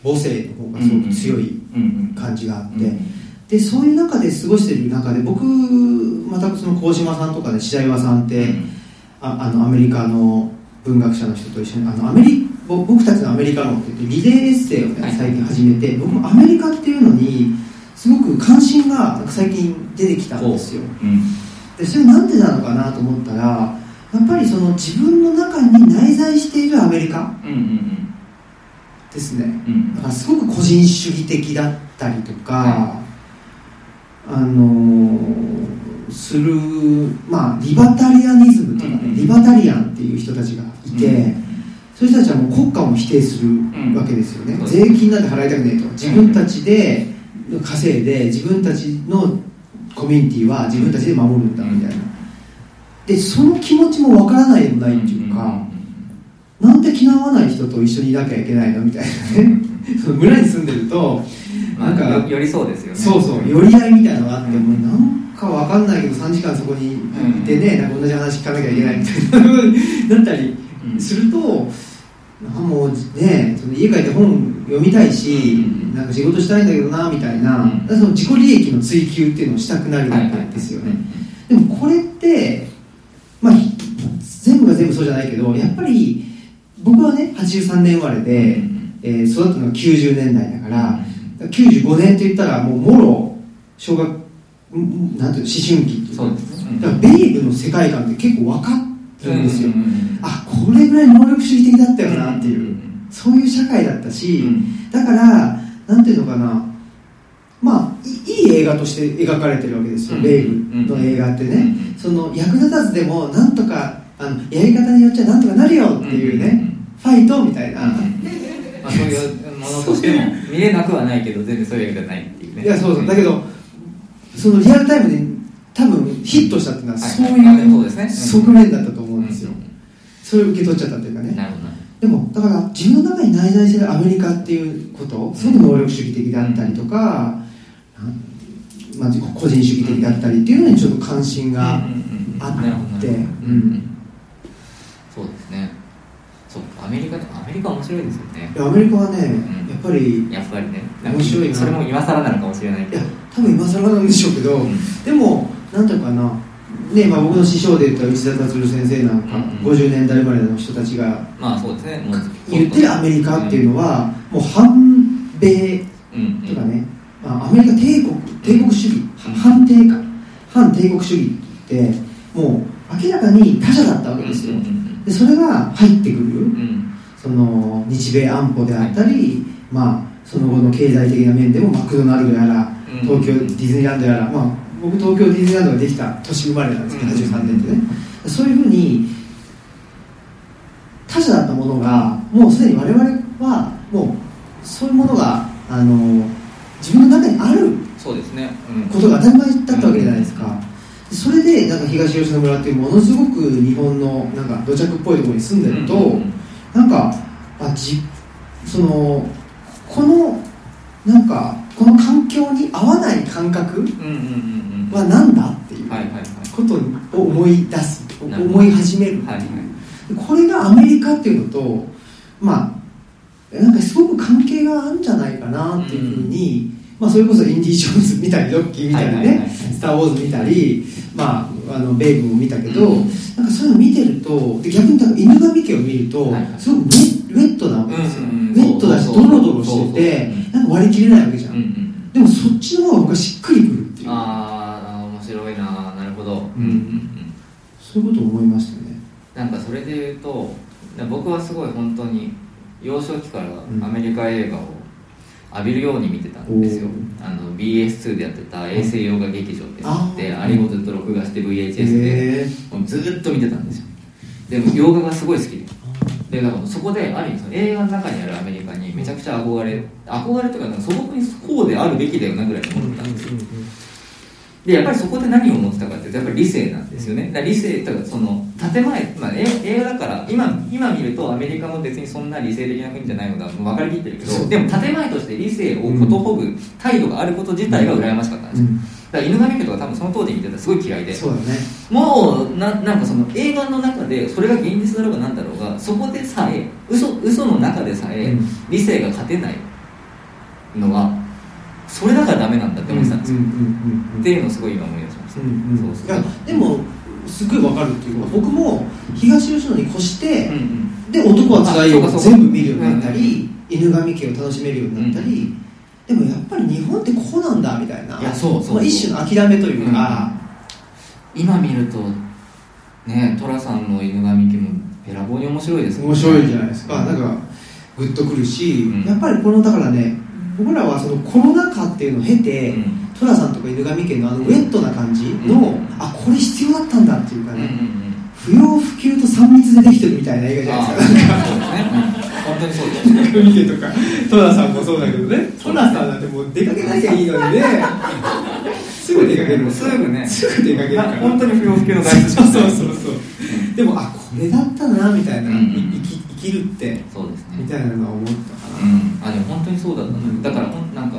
C: 母性の方がすごく強い
A: うん
C: 感じがあって、
A: うん
C: でそういう中で過ごしている中で僕またその鴻島さんとかね白岩さんって、ああのアメリカの文学者の人と一緒にあのアメリぼ僕たちのアメリカ論って言ってリレーエッセイを、ね
A: はい。
C: 最近始めて僕もアメリカっていうのにすごく関心が最近出てきたんですよ。
A: うん。
C: でそれなんでなのかなと思ったらやっぱりその自分の中に内在しているアメリカ
A: うんうん
C: ですね
A: うん。うん
C: だからすごく個人主義的だったりとか、
A: は
C: あのーする、まあ、リバタリアニズムとかね、
A: うんうん。
C: リバタリアンっていう人たちがいて、そういう人たちはもう国家を否定するわけですよね、
A: うん
C: 税金なんて払いたくねえと。自分たちで稼いで自分たちのコミュニティは自分たちで守るんだみたいなでその気持ちもわからないでもないっていうか、なんで気の合わない人と一緒にいなきゃいけないのみたいなね。その村に住んでると
A: な
C: んんか
A: よ寄りそうですよね。
C: そうそう寄り合いみたいなのがあって、
A: うん
C: もうなんかわかんないけど3時間そこにいてね、なんか同じ話聞かなきゃいけないみたいな風になったり
A: うん。
C: すると、あもうねその家帰って本読みたいし、
A: うん。
C: なんか仕事したいんだけどなみたいな、その自己利益の追求っていうのをしたくなるわ
A: はい
C: ですよね、でもこれって、そうじゃないけどやっぱり僕はね83年生まれで、
A: うん。
C: えー育ったのが90年代だから、95年といったらもうもろ小学んなんていうの思春期っていうか。
A: そうですね。
C: だからベイブの世界観って結構分かるんですよ、
A: うんうんうん
C: あこれぐらい能力主義的だったよなっていう、そういう社会だったし、
A: うん。
C: だからなんていうのかな。まあいいい映画として描かれてるわけですよ、
A: うん
C: ベイブの映画ってね、
A: うん。
C: その役立たずでもなんとかあのやり方によっちゃなんとかなるよっていうね、ファイトみたいな、
A: まあ、そういうものとしても見れなくはないけど全然そういう映画じゃないっていうね。
C: いやそうそう。だけどそのリアルタイムで多分ヒットしたっていうのは
A: はい。
C: そういう側面だったと思うんですよ、
A: うん
C: それを受け取っちゃったっていうかね。
A: なるほどな。
C: でもだから自分の中に内在してるアメリカっていうことすごく能力主義的だったりとか、まあ、個人主義的だったりっていうのにちょっと関心があって、うん
A: そうかアメリカアメリカ面白いですよね。
C: いやアメリカはね、
A: ん。
C: やっぱり
A: やっぱりね。
C: 面白いな。
A: それも今更なのかもしれない
C: いや
A: けど
C: 多分今更なんでしょうけど、
A: うん。
C: でもなんていうかな。ねまあ、僕の師匠で言ったら内田達先生なんか、
A: うんうん。
C: 50年代生まれの人たちが
A: まあそうですね。
C: 言ってるアメリカっていうのは、もう反米
A: うんうん。
C: とかね、まあ、アメリカ帝国帝国主義、
A: うん。
C: 反帝か。反帝国主義ってもう明らかに他者だったわけですよ、
A: うんうん
C: でそれが入ってくる、
A: うん。うん
C: その日米安保であったり、まあ、その後の経済的な面でもマクドナルドやら
A: うん。
C: 東京ディズニーランドやら、まあ、僕東京ディズニーランドができた年生まれなんですけど
A: うん。
C: 83年ってね。そういうふうに他者だったものがもうすでに我々はもうそういうものがあの自分の中にある
A: そうですね。うん。
C: ことが当たり前だったわけじゃないですか、それでなんか東吉野村っていうものすごく日本のなんか土着っぽいところに住んでると、
A: うんうん
C: なんかあじそのこのなんかこの環境に合わない感覚は何だっていうことを思い出す思い始める、
A: はいはい。
C: これがアメリカっていうのとまあなんかすごく関係があるんじゃないかなっていうふうに、まあ、それこそインディ・ジョーンズ見たりロッキー見たりね、スター・ウォーズ見たり、まあ、あのベイブも見たけど、
A: うん。
C: なんかそういうの見てるとで逆に犬神家を見ると、すごくウェウェットなわけですよ、
A: うんうん。うん
C: ウェットだしドロドロしててなんか割り切れないわけじゃん、
A: うんうん。
C: でもそっちの方が僕はしっくりくるっていう。
A: ああ面白いななるほど。
C: ん。
A: うんうん
C: そういうことを思いましたね。
A: なんかそれで言うと僕はすごい本当に幼少期から
C: ん。
A: アメリカ映画を浴びるように見てたんですよ、あの BS2 でやってた衛星洋画劇場ってあって
C: あ
A: れをずっと録画して VHS で
C: へ
A: もうずっと見てたんですよ。でも洋画がすごい好きで。でだからそこである意味その映画の中にあるアメリカにめちゃくちゃ憧れ憧れというか素朴にこうであるべきだよなぐらいに思ってたんですよでやっぱりそこで何を思ってたかっていうとやっぱり理性なんですよね。だ理性とかその建前、まあ、え映画だから今今見るとアメリカも別にそんな理性的な国じゃないのだ分かりきってるけどでも建前として理性をことほぐ態度があること自体が羨ましかったんですよ、
C: うん。
A: だから犬神家とか多分その当時見てたらすごい嫌いで
C: そうだね
A: もうななんかその映画の中でそれが現実だろうがなんだろうがそこでさえ嘘嘘の中でさえ
C: うん。
A: 理性が勝てないのはそれだからダメなんだって思ってたんですよ、っていうのをすごい今思い出しました、
C: うんうん
A: そうそう
C: いやでもすごいわかるっていうか僕も東吉野に越して、
A: うんうん。
C: で男はつらいよ全部見るようになったり、犬神家を楽しめるようになったり、でもやっぱり日本ってこうなんだみたいな一種の諦めという。か、
A: 今見るとね寅さんの犬神家もべらぼうに面白いですもん
C: 面白いじゃないですか、なんかグッとくるし、
A: うん。
C: やっぱりこのだからね僕らはそのコロナ禍っていうのを経て、
A: うん。
C: 寅さんとか犬神家のあのウェットな感じの、
A: うん。
C: あこれ必要だったんだっていうか
A: うんうん
C: ね、
A: うん。
C: 不要不急と3密でできてるみたいな映画じゃ
A: あ
C: ないですか。
A: あそうですね。うん。本当にそうです
C: 犬神家とかトラさんもそうだけどね。トラさんなんてもう出かけなきゃいいのに ね。すぐ出かける
A: すぐね。
C: すぐ出かけるから。
A: 本当に不要不急の外出し
C: そうそうそうそう。でもあこれだったなみたいな、
A: うんうん
C: 生き生きるって
A: そうですね。
C: みたいなのは思ったかな、
A: うん、あでも本当にそうだったな、
C: うん。
A: だからほんなんか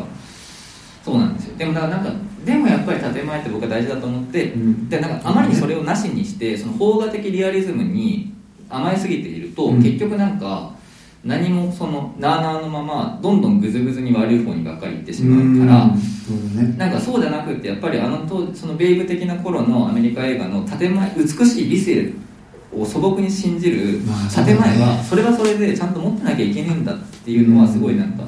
A: そうなんですよ。でもだからなんかでもやっぱり建前って僕は大事だと思って、
C: うん。
A: でなんかあまりにそれをなしにしてその邦画的リアリズムに甘えすぎていると、
C: うん。
A: 結局なんか何もそのなあなあのままどんどんぐずぐずに悪い方にばっかり行ってしまうから、
C: うね。
A: なんかそうじゃなくってやっぱりあの当そのベイブ的な頃のアメリカ映画の建前美しい理性を素朴に信じる
C: まあ
A: 建前はそれはそれでちゃんと持ってなきゃいけないんだっていうのはすごいなんか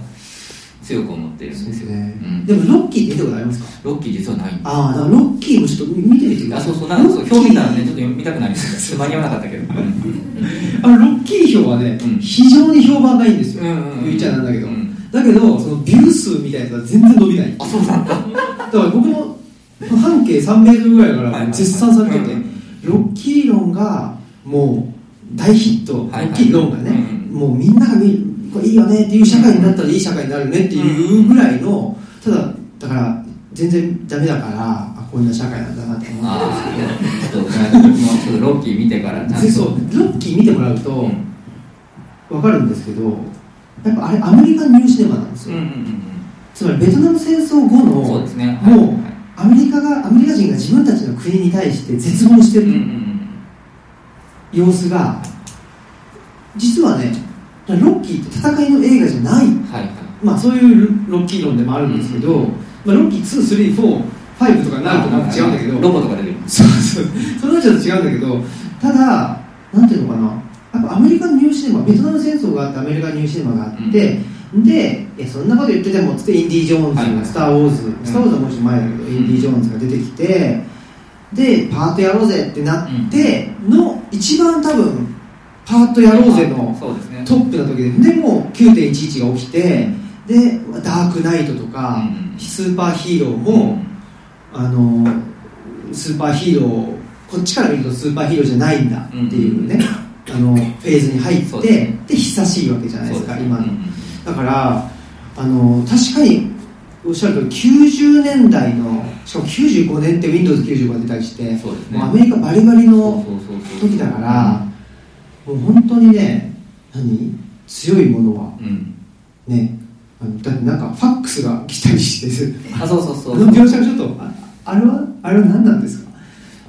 A: 強く思ってるんですよ、うん。
C: でもロッキーって見たことありますか？
A: ロッキー実はない
C: ああだからロッキーもちょっと見てみてください。
A: あそうそうなんかそう表見たらねちょっと見たくなりました間に合わなかったけど、
C: あのロッキー票はね、
A: うん。
C: 非常に評判がいいんですよ、
A: うん
C: 言っちゃなんだけど、
A: うん。
C: だけどそのビュー数みたいなやつは全然伸びない。
A: あそうなんだ。
C: だから僕も半径3メートルぐらいから絶賛されてて、
A: うん。
C: ロッキー論がもう大ヒット、
A: はいはい。
C: ロー論がね、
A: うん。
C: もうみんなが見るこれいいよねっていう社会になったらいい社会になるねっていうぐらいのただだから全然ダメだからあこんな社会なんだなって思ってるんですけど
A: ロッキー見てからちゃんと。
C: でそう。ロッキー見てもらうと
A: うん。
C: 分かるんですけどやっぱあれアメリカンニューシネマなんですよ、つまりベトナム戦争後の
A: ですね。はい。
C: もうアメリカがアメリカ人が自分たちの国に対して絶望してる様子が実はねロッキーって戦いの映画じゃない。
A: はいはい。
C: まあそういうロッキー論でもあるんですけど、まあ、ロッキー234とかになるとなんか違うんだけど。
A: ロボとか出てる。
C: そうそう。それはちょっと違うんだけどただなんていうのかな。やっぱアメリカンニューシネマベトナム戦争があってアメリカンニューシネマがあって、でえそんなこと言っててもつってインディ・ジョーンズ、
A: はいはい。
C: スター・ウォーズ、スター・ウォーズはもうちょっと前だけど、インディ・ジョーンズが出てきてでパートやろうぜってなっての、一番多分パートやろうぜのトップな時ででもう9.11が起きてでダークナイトとか、
A: うん。
C: スーパーヒーローも、あのスーパーヒーローこっちから見るとスーパーヒーローじゃないんだっていうね、あのフェーズに入って
A: で
C: 久しいわけじゃないですか今の。だからあの確かにおっしゃると90年代のしかも95年って Windows95 が出たりして
A: ね。
C: もうアメリカバリバリの時だから、もう本当にね何？強いものは。
A: うん。
C: ね。だってなんかファックスが来たりして。
A: あそうそうそう。
C: あの描写がちょっとああれはあれは何なんですか？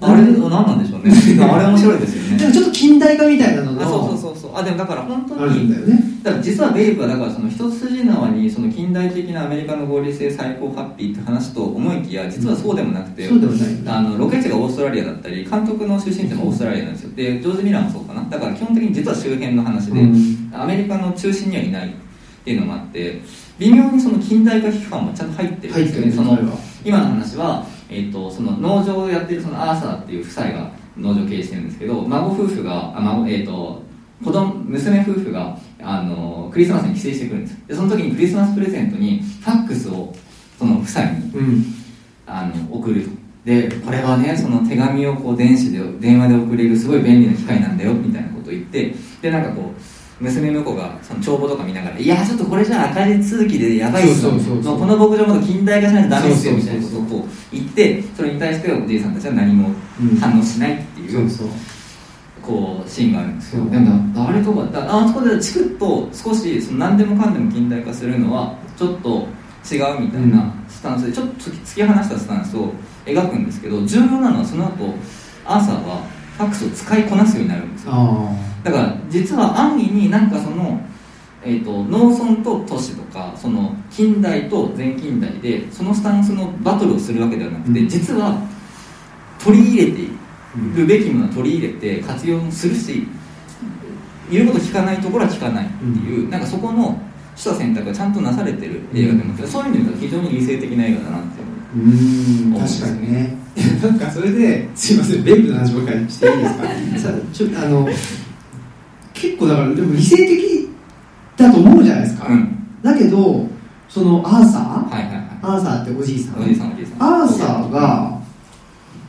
A: あれ何なんでしょうね。あれ面白いですよね。
C: でもちょっと近代化みたいなの
A: あそうそう
C: の
A: そうそう。あでもだから本当に
C: だよね。
A: だから実はベイブはだからその一筋縄にその近代的なアメリカの合理性最高ハッピーって話と思いきや実はそうでもなくて、
C: そうでもない。
A: あのロケ地がオーストラリアだったり監督の出身地もオーストラリアなんですよ。でジョージ・ミラーもそうかな。だから基本的に実は周辺の話で、
C: うん。
A: アメリカの中心にはいないっていうのもあって微妙にその近代化批判もちゃんと入ってるんですよね。その今の話は、えー、とその農場をやってるそのアーサーっていう夫妻が農場を経営してるんですけど孫夫婦があ孫、えー、と子供娘夫婦があのクリスマスに帰省してくるんです。でその時にクリスマスプレゼントにファックスをその夫妻に
C: うん。
A: あの送ると。でこれはねその手紙をこう電子で電話で送れるすごい便利な機械なんだよみたいなことを言ってでなんかこう娘婿がその帳簿とか見ながら「いやちょっとこれじゃ赤字続きでやばいっすよ。この牧場も近代化しないとダメっすよ」みたいなことをこう言ってそれに対しておじいさんたちは何も
C: うん
A: 反応しないっていう、
C: そうそう
A: こうシーンがあるんですよ。でもあれとかだあそこでチクッと少しその何でもかんでも近代化するのはちょっと違うみたいなスタンスでちょっと突き放したスタンスを描くんですけど重要なのはその後アーサーはファックスを使いこなすようになるんですよ。
C: あ
A: だから実は安易になんかその、えー、と農村と都市とかその近代と前近代でそのスタンスのバトルをするわけではなくて、
C: うん。
A: 実は取り入れてい
C: うん
A: るべきものは取り入れて活用するし言うこと聞かないところは聞かないっていう、なんかそこの取捨選択がちゃんとなされてる映画でも、そういう意味では非常に理性的な映画だなって
C: う。ーん。確かにね。なんかそれですいませんベイブの話ばっかりしていいですか？さちょあの結構だからでも理性的だと思うじゃないですか、
A: うん。
C: だけどそのアーサー
A: はいはいはい。
C: アーサーっておじいさん。
A: おじいさんおじいさん。
C: アーサーが、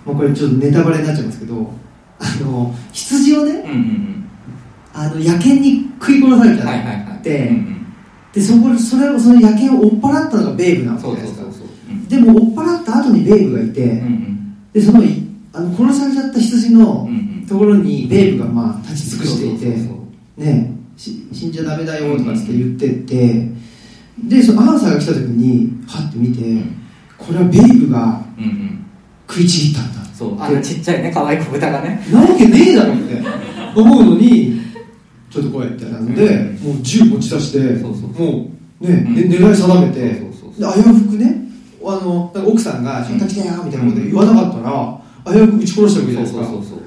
C: もうこれちょっとネタバレになっちゃいますけどあの羊をね
A: うんうん
C: あの野犬に食い殺されちゃ
A: うんはいはいはい。
C: って、
A: うんうん。
C: でそこそれをその野犬を追っ払ったのがベイブなわけじ
A: そう
C: ゃないですかでも追っ払った後にベイブがいて、
A: うんうん。
C: でそのいあの殺されちゃった羊の
A: うんうん。
C: ところにベイブがまあ立ち尽くしていて。
A: そうそうそう
C: ねし死んじゃダメだよとかつって言っててでそのアーサーが来た時にはって見てこれはベイブが
A: うんうん。
C: 食いちぎったんだ。
A: そう。あのちっちゃいね可愛い子豚がね。
C: なわけねえだろって思うのにちょっとこうやってなんで、もう銃持ち出して
A: そうそう
C: もうね、
A: うん。
C: ね狙い定めて
A: そうそうそう
C: で危うくねあの奥さんが「ちょっと来てよ」みたいなこと言わなかったら危うく撃ち殺したわけじゃないですか。
A: そうそうそうそう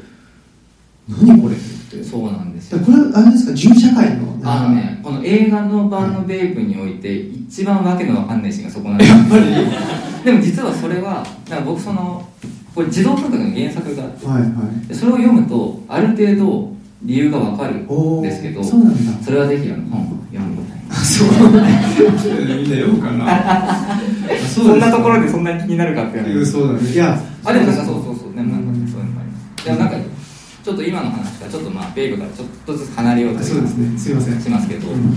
C: 何これって。
A: そうなんです
C: だ
A: よ。
C: これはあれですか銃社会の
A: あのねこの映画の版のベイプにおいて一番わけのわかんないシーンがそこなんです。
C: やっぱり。
A: でも実はそれはだから僕そのこれ児童文学の原作があって
C: はいはい。
A: でそれを読むとある程度理由がわかるんですけど
C: そうなんだ
A: それはぜひあの本を読んでみたい。な
C: そうみんな読むかな。
A: そんなところでそんなに気になるかっていう
C: そうだ。ねいや
A: あでもなんかそうそうそうでもなんかそういうのもあります。でもなんかちょっと今の話からちょっとまあベイブからちょっとずつ離れようと
C: そうですね。すいません。
A: しますけど、
C: うん。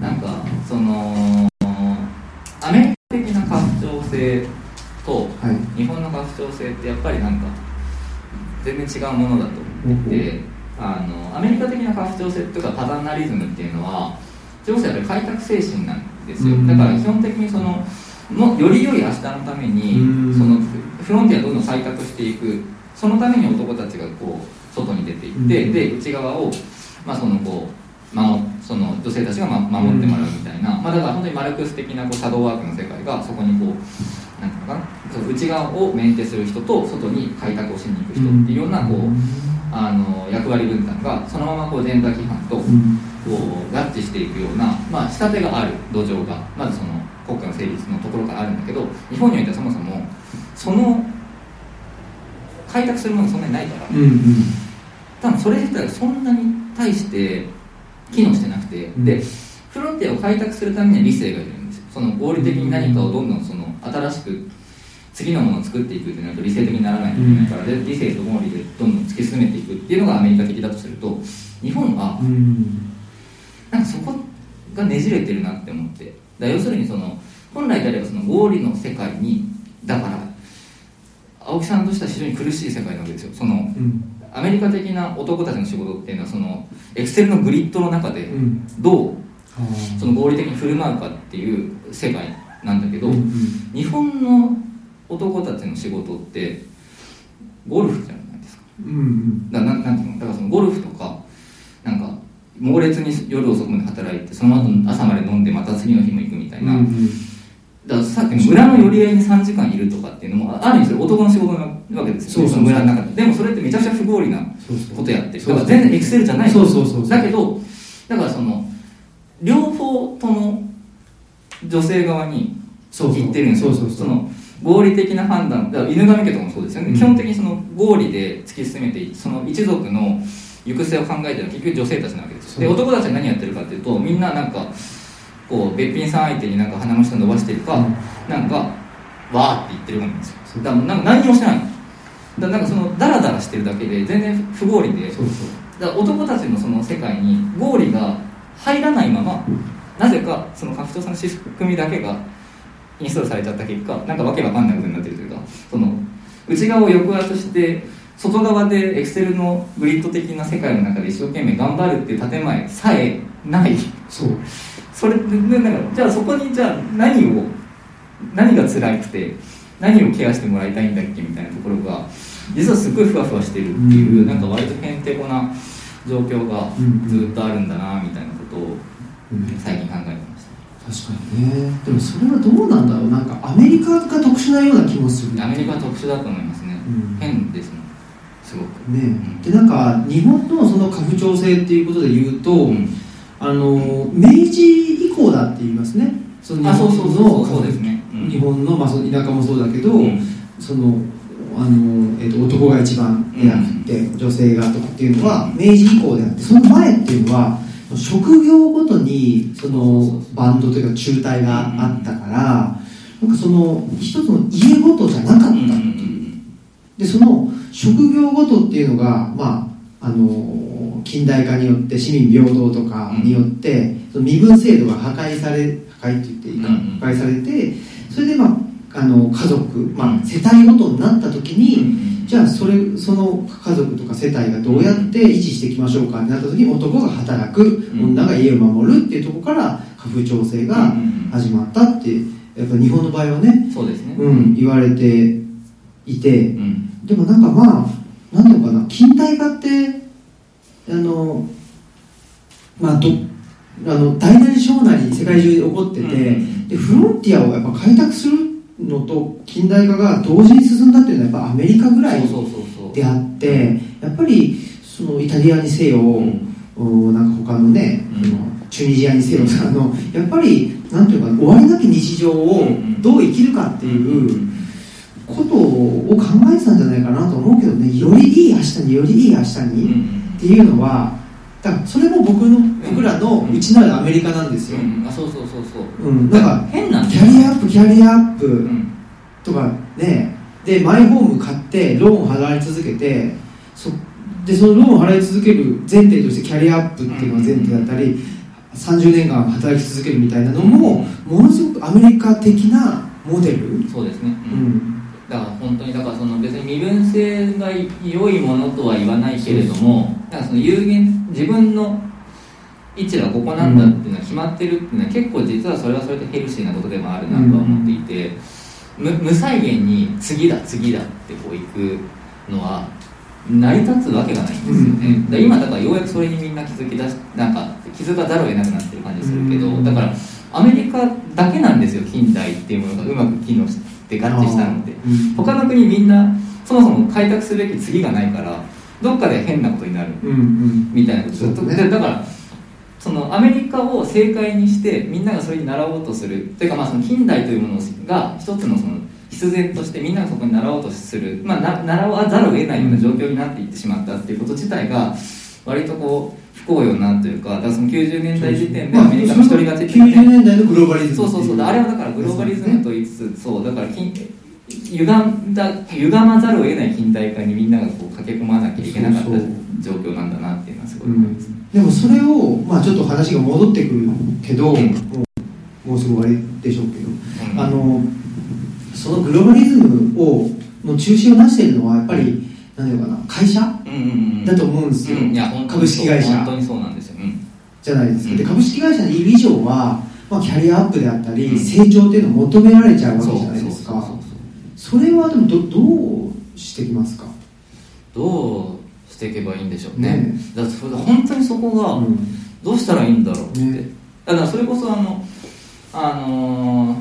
A: なんかそのアメリカ的な家父長制と
C: はい。
A: 日本の家父長制ってやっぱりなんか全然違うものだと思っててあのアメリカ的な家父長制とかパターナリズムっていうのは上司はやっぱり開拓精神なんですよ。
C: うん。
A: だから基本的にそのもより良い明日のために
C: うん。
A: そのフロンティアをどんどん開拓していく。そのために男たちがこう外に出ていって、
C: うん。
A: で内側を、まあ、そのこう守その女性たちがま守ってもらうみたいな、まあ、だから本当にマルクス的なこうシャドーワークの世界がそこにこうなんていうのかな内側をメンテする人と外に開拓をしに行く人っていうようなこう、あの役割分担がそのままこうジェンダー規範とこう合致していくような、まあ、仕立てがある土壌がまずその国家の成立のところからあるんだけど日本においてはそもそもその開拓するものがそんなにないから。
C: うんうん
A: 多分それ自体がそんなに対して機能してなくて、
C: うん。
A: でフロンティアを開拓するためには理性がいるんですよ。その合理的に何かをどんどんその新しく次のものを作っていくってなると理性的にならないといけないから、で理性と合理でどんどん突き進めていくっていうのがアメリカ的だとすると日本は
C: うん
A: なんかそこがねじれてるなって思って。だ要するにその本来であればその合理の世界にだから青木さんとしては非常に苦しい世界なわけですよ。その
C: うん
A: アメリカ的な男たちの仕事っていうのはそのエクセルのグリッドの中で
C: うん。
A: どうその合理的に振る舞うかっていう世界なんだけど、
C: うんうん。
A: 日本の男たちの仕事ってゴルフじゃないですか。
C: うんうん。
A: だなんていうの？だからそのゴルフとかなんか猛烈に夜遅くまで働いてその後朝まで飲んでまた次の日も行くみたいな、
C: うんうん
A: だからさっきの村の寄り合いに3時間いるとかっていうのもある意味それ男の仕事なわけですよ。
C: そうそうそう。
A: の村の中で。でもそれってめちゃくちゃ不合理なことやってる。だから全然エクセルじゃない。
C: そうそうそう
A: だけどだからその両方とも女性側に
C: そうそう。
A: 言ってるんですよ。
C: そうそうそう。
A: の合理的な判断。だから犬神家とかもそうですよね、
C: うん。
A: 基本的にその合理で突き進めていその一族の行く末を考えてるのは結局女性たちなわけですで男たちは何やってるかっていうとみんななんかこうべっぴんさん相手になんか鼻の下伸ばしてるか、
C: うん。
A: なんかわーって言ってるわけですよ。だからなんか何にもしてないの。だからなんかそのダラダラしてるだけで全然不合理で
C: そうそう。
A: だから男たちのその世界に合理が入らないままなぜかその格闘さんの仕組みだけがインストールされちゃった結果なんかわけわかんないことになってるというかその内側を抑圧して外側でエクセルのグリッド的な世界の中で一生懸命頑張るっていう建前さえない。
C: そう
A: それでなんかじゃあそこにじゃあ何を何が辛くて何をケアしてもらいたいんだっけみたいなところが実はすごいふわふわしてるっていう、
C: うん。
A: なんか割とへんてこな状況がずっとあるんだなみたいなことを
C: うん。
A: 最近考えてまし
C: 確かにね。でもそれはどうなんだろう。なんかアメリカが特殊なような気もする。
A: たアメリカは特殊だと思いますね、
C: うん。
A: 変ですもん。すごく。
C: ね。でなんか日本のその家父長制っていうことで言うと、
A: うん
C: あの明治以降だって言いますね。その
A: あそうそうそうそう
C: の
A: ね、うん。
C: 日本の、まあ、その田舎もそうだけど、
A: うん。
C: そのあの、えー、と男が一番であって、女性がとかっていうのは明治以降であってその前っていうのは職業ごとにそのバンドというか中隊があったから、なんかその一つの家ごとじゃなかったって
A: うんう。んう
C: いう、
A: ん。
C: でその職業ごとっていうのがまああの近代化によって市民平等とかによって、その身分制度が破壊され破壊って言っていいか、破壊されてそれでまああの家族、まあ、
A: うん。
C: 世帯ごとになった時に、じゃあそれその家族とか世帯がどうやって維持していきましょうかってなった時に男が働く、
A: うん
C: 女が家を守るっていうところから家父長制が始まったってやっぱ日本の場合はね、
A: そうですね。
C: うん、言われていて。
A: うん。
C: でもなんかまあなんていうのかな近代化ってあのまあどあの大なり小なり世界中で起こってて、
A: うん。
C: でフロンティアをやっぱ開拓するのと近代化が同時に進んだっていうのはやっぱアメリカぐらいであってやっぱりそのイタリアにせよ、
A: ん。
C: おなんか他のね、
A: うん。
C: チュニジアにせよ、あのやっぱりなんていうか終わりなき日常を
A: うん。
C: どう生きるかっていうことを考えてたんじゃないかなと思うけどねよりいい明日によりいい明日
A: うん。
C: にっていうのはだからそれも僕の僕らの内なるアメリカなんですよ、
A: うん。あそうそうそうそう。
C: うん、なんか
A: 変な
C: キャリアアップキャリアアップ、
A: うん。
C: とかね。でマイホーム買ってローン払い続けてそでそのローン払い続ける前提としてキャリアアップっていうのが前提だったり、30年間働き続けるみたいなのもものすごくアメリカ的なモデル、
A: そうですね、
C: う
A: うん
C: ん
A: だから本当にだからその別に身分制が良いものとは言わないけれどもだからその有限自分の位置はここなんだっていうのは決まってるっていうのは結構実はそれはそれでヘルシーなことでもあるなとは思っていて、無無再現に次だ次だってこう行くのは成り立つわけがないんですよね、
C: うん
A: で今だからようやくそれにみんな気づきだしなんか気づかざるを得なくなってる感じするけど、
C: うん
A: だからアメリカだけなんですよ近代っていうものがうまく機能して合致したのっ他の国みんなそもそも開拓すべき次がないからどっかで変なことになるみたいなことずっと、だからそのアメリカを正解にしてみんながそれに習おうとする。というかまあその近代というものが一つのその必然としてみんながそこに習おうとする、まあ、な習わざるを得ないような状況になっていってしまったっていうこと自体が割とこう不幸よなというかだからその90年代時点でアメリカの一人勝ちっていう
C: 90年代のグローバリズム
A: そうそうそうあれはだからグローバリズムと言いつつそうだから近歪んだ歪まざるを得ない近代化にみんながこう駆け込まなきゃいけなかった状況なんだなっていうのはすごい思います、
C: うん。でもそれを、まあ、ちょっと話が戻ってくるけど、
A: うん。
C: もうもうすぐ終わりでしょうけど、
A: うん。
C: あのそのグローバリズムをの中心を出しているのはやっぱり何ていうのかな会社？
A: うんうんうん
C: だと思うんですよ、
A: うん。いや
C: 株式会社。
A: 本当にそうなんですよ、うん。
C: じゃないですか、で
A: うん。
C: 株式会社のいる以上は、まあ、キャリアアップであったり、
A: うん。
C: 成長っていうのを求められちゃうわけじゃないですか。
A: そ
C: れはでもどどうしてきますか、
A: どうしていけばいいんでしょうね。
C: ね
A: だからそれ本当にそこが
C: うん。
A: どうしたらいいんだろうって、
C: ね。
A: だからそれこそあのあのー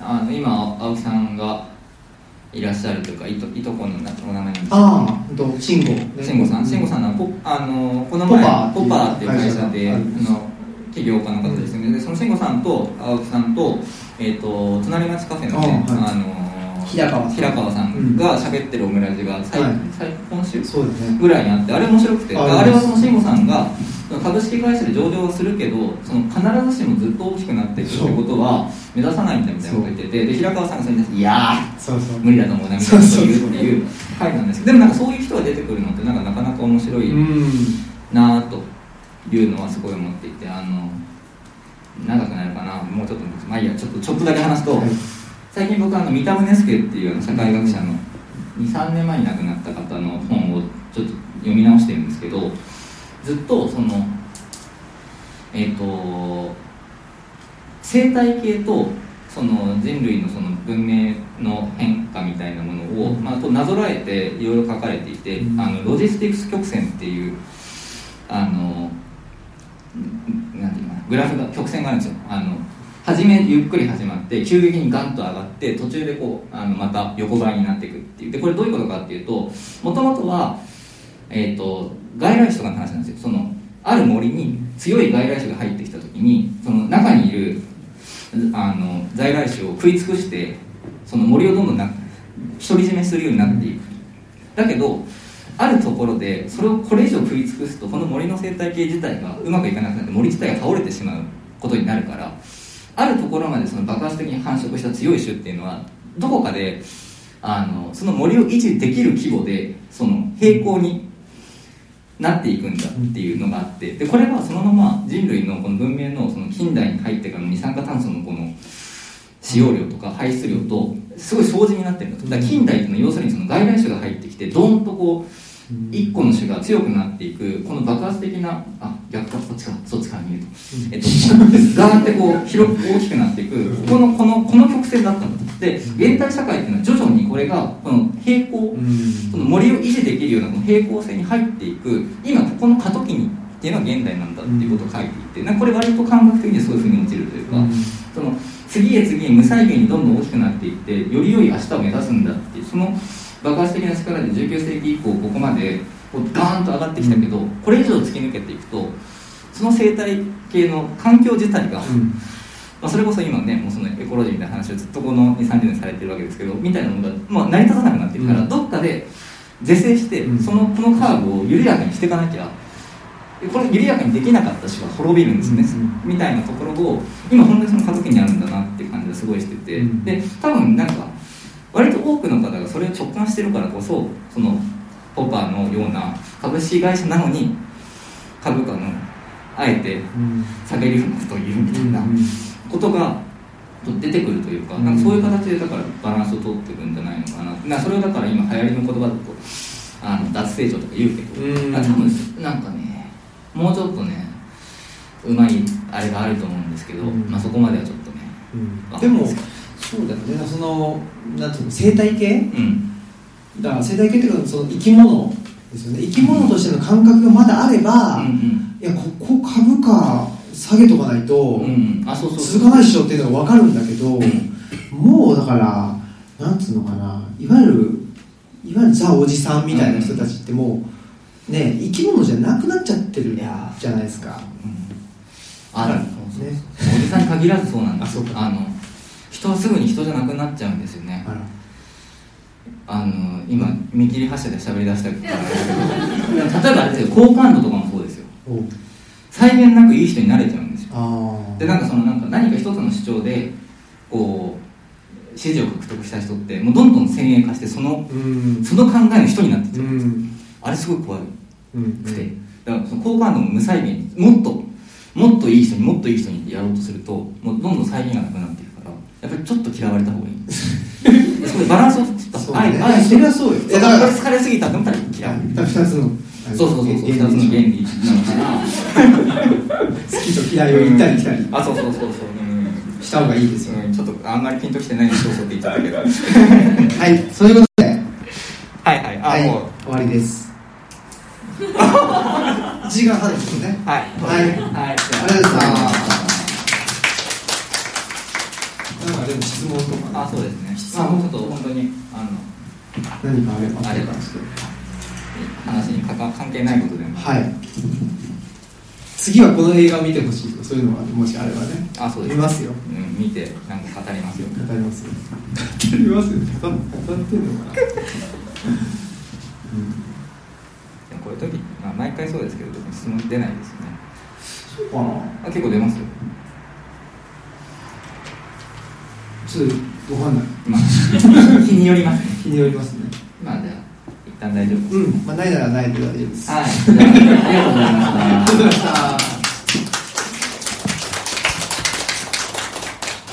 A: あの今青木さんがいらっしゃるというかいといとこのなお名前なんです
C: ああと慎吾。ね
A: 慎吾さん、慎吾さんのポあのこの前
C: ポ
A: ポ
C: パーっていう
A: パーっていう会社であの起業家の方ですよね、でその慎吾さんと青木さんと,、えー、と隣町カフェのね
C: あ
A: の
C: 平川さん。
A: 平川さんが喋ってるオムラジが最,、
C: はい。
A: 最今週
C: そうですね。
A: ぐらいにあってあれ面白くて。
C: あ
A: あれはその慎吾さんが株式会社で上場はするけどその必ずしもずっと大きくなっていくってことは目指さないんだみたいなことを言っててで平川さんがそれに対して「いやー無理だと思うな」みたいなことを言うっていう回なんですけどでもなんかそういう人が出てくるのってなんかなかなか面白い
C: うん。
A: なというのはすごい思っていてあの長くなるかなもうちょっとまあいいやちょっとちょっとだけ話すと、
C: はい
A: 最近僕あの三田宗介っていうあの社会学者の23年前に亡くなった方の本をちょっと読み直してるんですけどずっとそのえっ、と生態系とその人類のその文明の変化みたいなものを、まあ、こうなぞらえていろいろ書かれていて、
C: うん。
A: あのロジスティクス曲線っていうあのなんていうのかなグラフが曲線があるんですよ。あの初めゆっくり始まって急激にガンと上がって途中でこうあのまた横ばいになっていくっていう。でこれどういうことかっていうともともとは、えー、と外来種とかの話なんですよ。そのある森に強い外来種が入ってきた時にその中にいるあの在来種を食い尽くしてその森をどんどんな独り占めするようになっていく。だけどあるところでそれをこれ以上食い尽くすとこの森の生態系自体がうまくいかなくなって森自体が倒れてしまうことになるからあるところまでその爆発的に繁殖した強い種っていうのはどこかであのその森を維持できる規模でその平行になっていくんだっていうのがあってでこれはそのまま人類のこの文明のその近代に入ってからの二酸化炭素のこの使用量とか排出量とすごい相似になってるんだと。だ近代っていうのは要するにその外来種が入ってきてドーンとこう一個の種が強くなっていくこの爆発的なあ逆かこっちかそっちから見ると、えっと、ガーってこう広く大きくなっていくこのこのこの曲線だったんだとで現代社会っていうのは徐々にこれがこの平行その森を維持できるようなこの平行線に入っていく今ここの過渡期にっていうのが現代なんだっていうことを書いていてなこれ割と感覚的にはそういうふうに落ちるというか、その次へ次へ無再現にどんどん大きくなっていってより良い明日を目指すんだっていうその爆発的な力で19世紀以降ここまでこうガーンと上がってきたけど、これ以上突き抜けていくとその生態系の環境自体が、
C: うん。
A: まあ、それこそ今ねもうそのエコロジーみたいな話をずっとこの2 3 0年されてるわけですけどみたいなのが、まあ、成り立たなくなっていくから、
C: うん。
A: どっかで是正して、
C: うん。
A: そのこのカーブを緩やかにしていかなきゃこれ緩やかにできなかったしは滅びるんですね、
C: う
A: みたいなところを今本当にその家族にあるんだなって感じがすごいしてて、
C: うん。
A: で多分なんか割と多くの方がそれを直感してるからこそそのポパーのような株式会社なのに株価のあえて
C: うん。
A: 下げるようなことを言うみたいな
C: うん
A: ことが出てくるというか,、なんかそういう形でだからバランスを取っていくんじゃないのかな。なそれをだから今流行りの言葉だとあの脱成長とか言うけど、
C: う
A: 多分なんかねもうちょっとねうまいあれがあると思うんですけど、
C: うん。
A: まあ、そこまではちょっとね
C: うん。でもそうだよね。そのなんていうの生態系？
A: うん
C: だから生態系っていうかその生き物ですよね。生き物としての感覚がまだあれば、
A: うん
C: いやここ株価下げとかないと、
A: うんうん。あそうそう
C: 続かないっしょっていうのが分かるんだけど、もうだからなんつうのかな。いわゆるいわゆるザおじさんみたいな人たちってもうね生き物じゃなくなっちゃってるじゃないですか。
A: うん。ある。
C: ね。
A: おじさんに限らずそうなんです。
C: あ
A: の人はすぐに人じゃなくなっちゃうんですよね
C: あ
A: の今見切り発車で喋り出したからだけど例えばあれですよ好感度とかもそうですよ。
C: おう。
A: 際限なくいい人になれちゃうんですよ。
C: あ
A: でなんかそのなんか何か一つの主張でこう支持を獲得した人ってもうどんどん先鋭化してその
C: うん。
A: その考えの人になってっち
C: う
A: ゃう。ん。ですあれすごい怖
C: うん
A: くて、だからその好感度も無再現にもっともっといい人にもっといい人にやろうとするともうどんどん再現がなくなってやっぱりちょっと嫌われた方がいい。バランスを取った
C: そうね。
A: あえあえて
C: それはそうよ。
A: だから疲れすぎたと思ったら嫌われ。る
C: 二つの
A: そうそうそうそう。二つの。原理なの。かな
C: 好きと嫌いを行ったり来たり。
A: あそうそうそうそう。うん。
C: した方がいいですよ、
A: うんちょっとあんまりピンときてないんでそうそうって言ったけど
C: はいそういうことで。
A: はいはい。あ、
C: はい
A: もう。
C: 終わりです。時間半ですよね。
A: はい。
C: はい。
A: はい。
C: あ。りがとうございますなん。かでも質問とか。
A: あそうですね。まあもうちょっと本当にあの
C: 何かあれば。
A: あれば話にかか関係ないことでも。
C: はい。次はこの映画を見てほしいとかそういうのがもしあればね。
A: あそうです。
C: 見ますよ。
A: うん見てなんか語りますよ。
C: 語りますよ。語りますよ。語語ってんのかな、うん。
A: こういう時、まあ、毎回そうですけど質問出ないですよね。
C: そうかな。
A: あ結構出ますよ
C: ちょっとわかんない
A: まあ日によりますね。
C: 日によりますね。
A: まあじゃあ一旦大丈夫です、
C: うん。まあないならないで大丈夫です。
A: はい。ありがとうございました。
C: ありがとうございました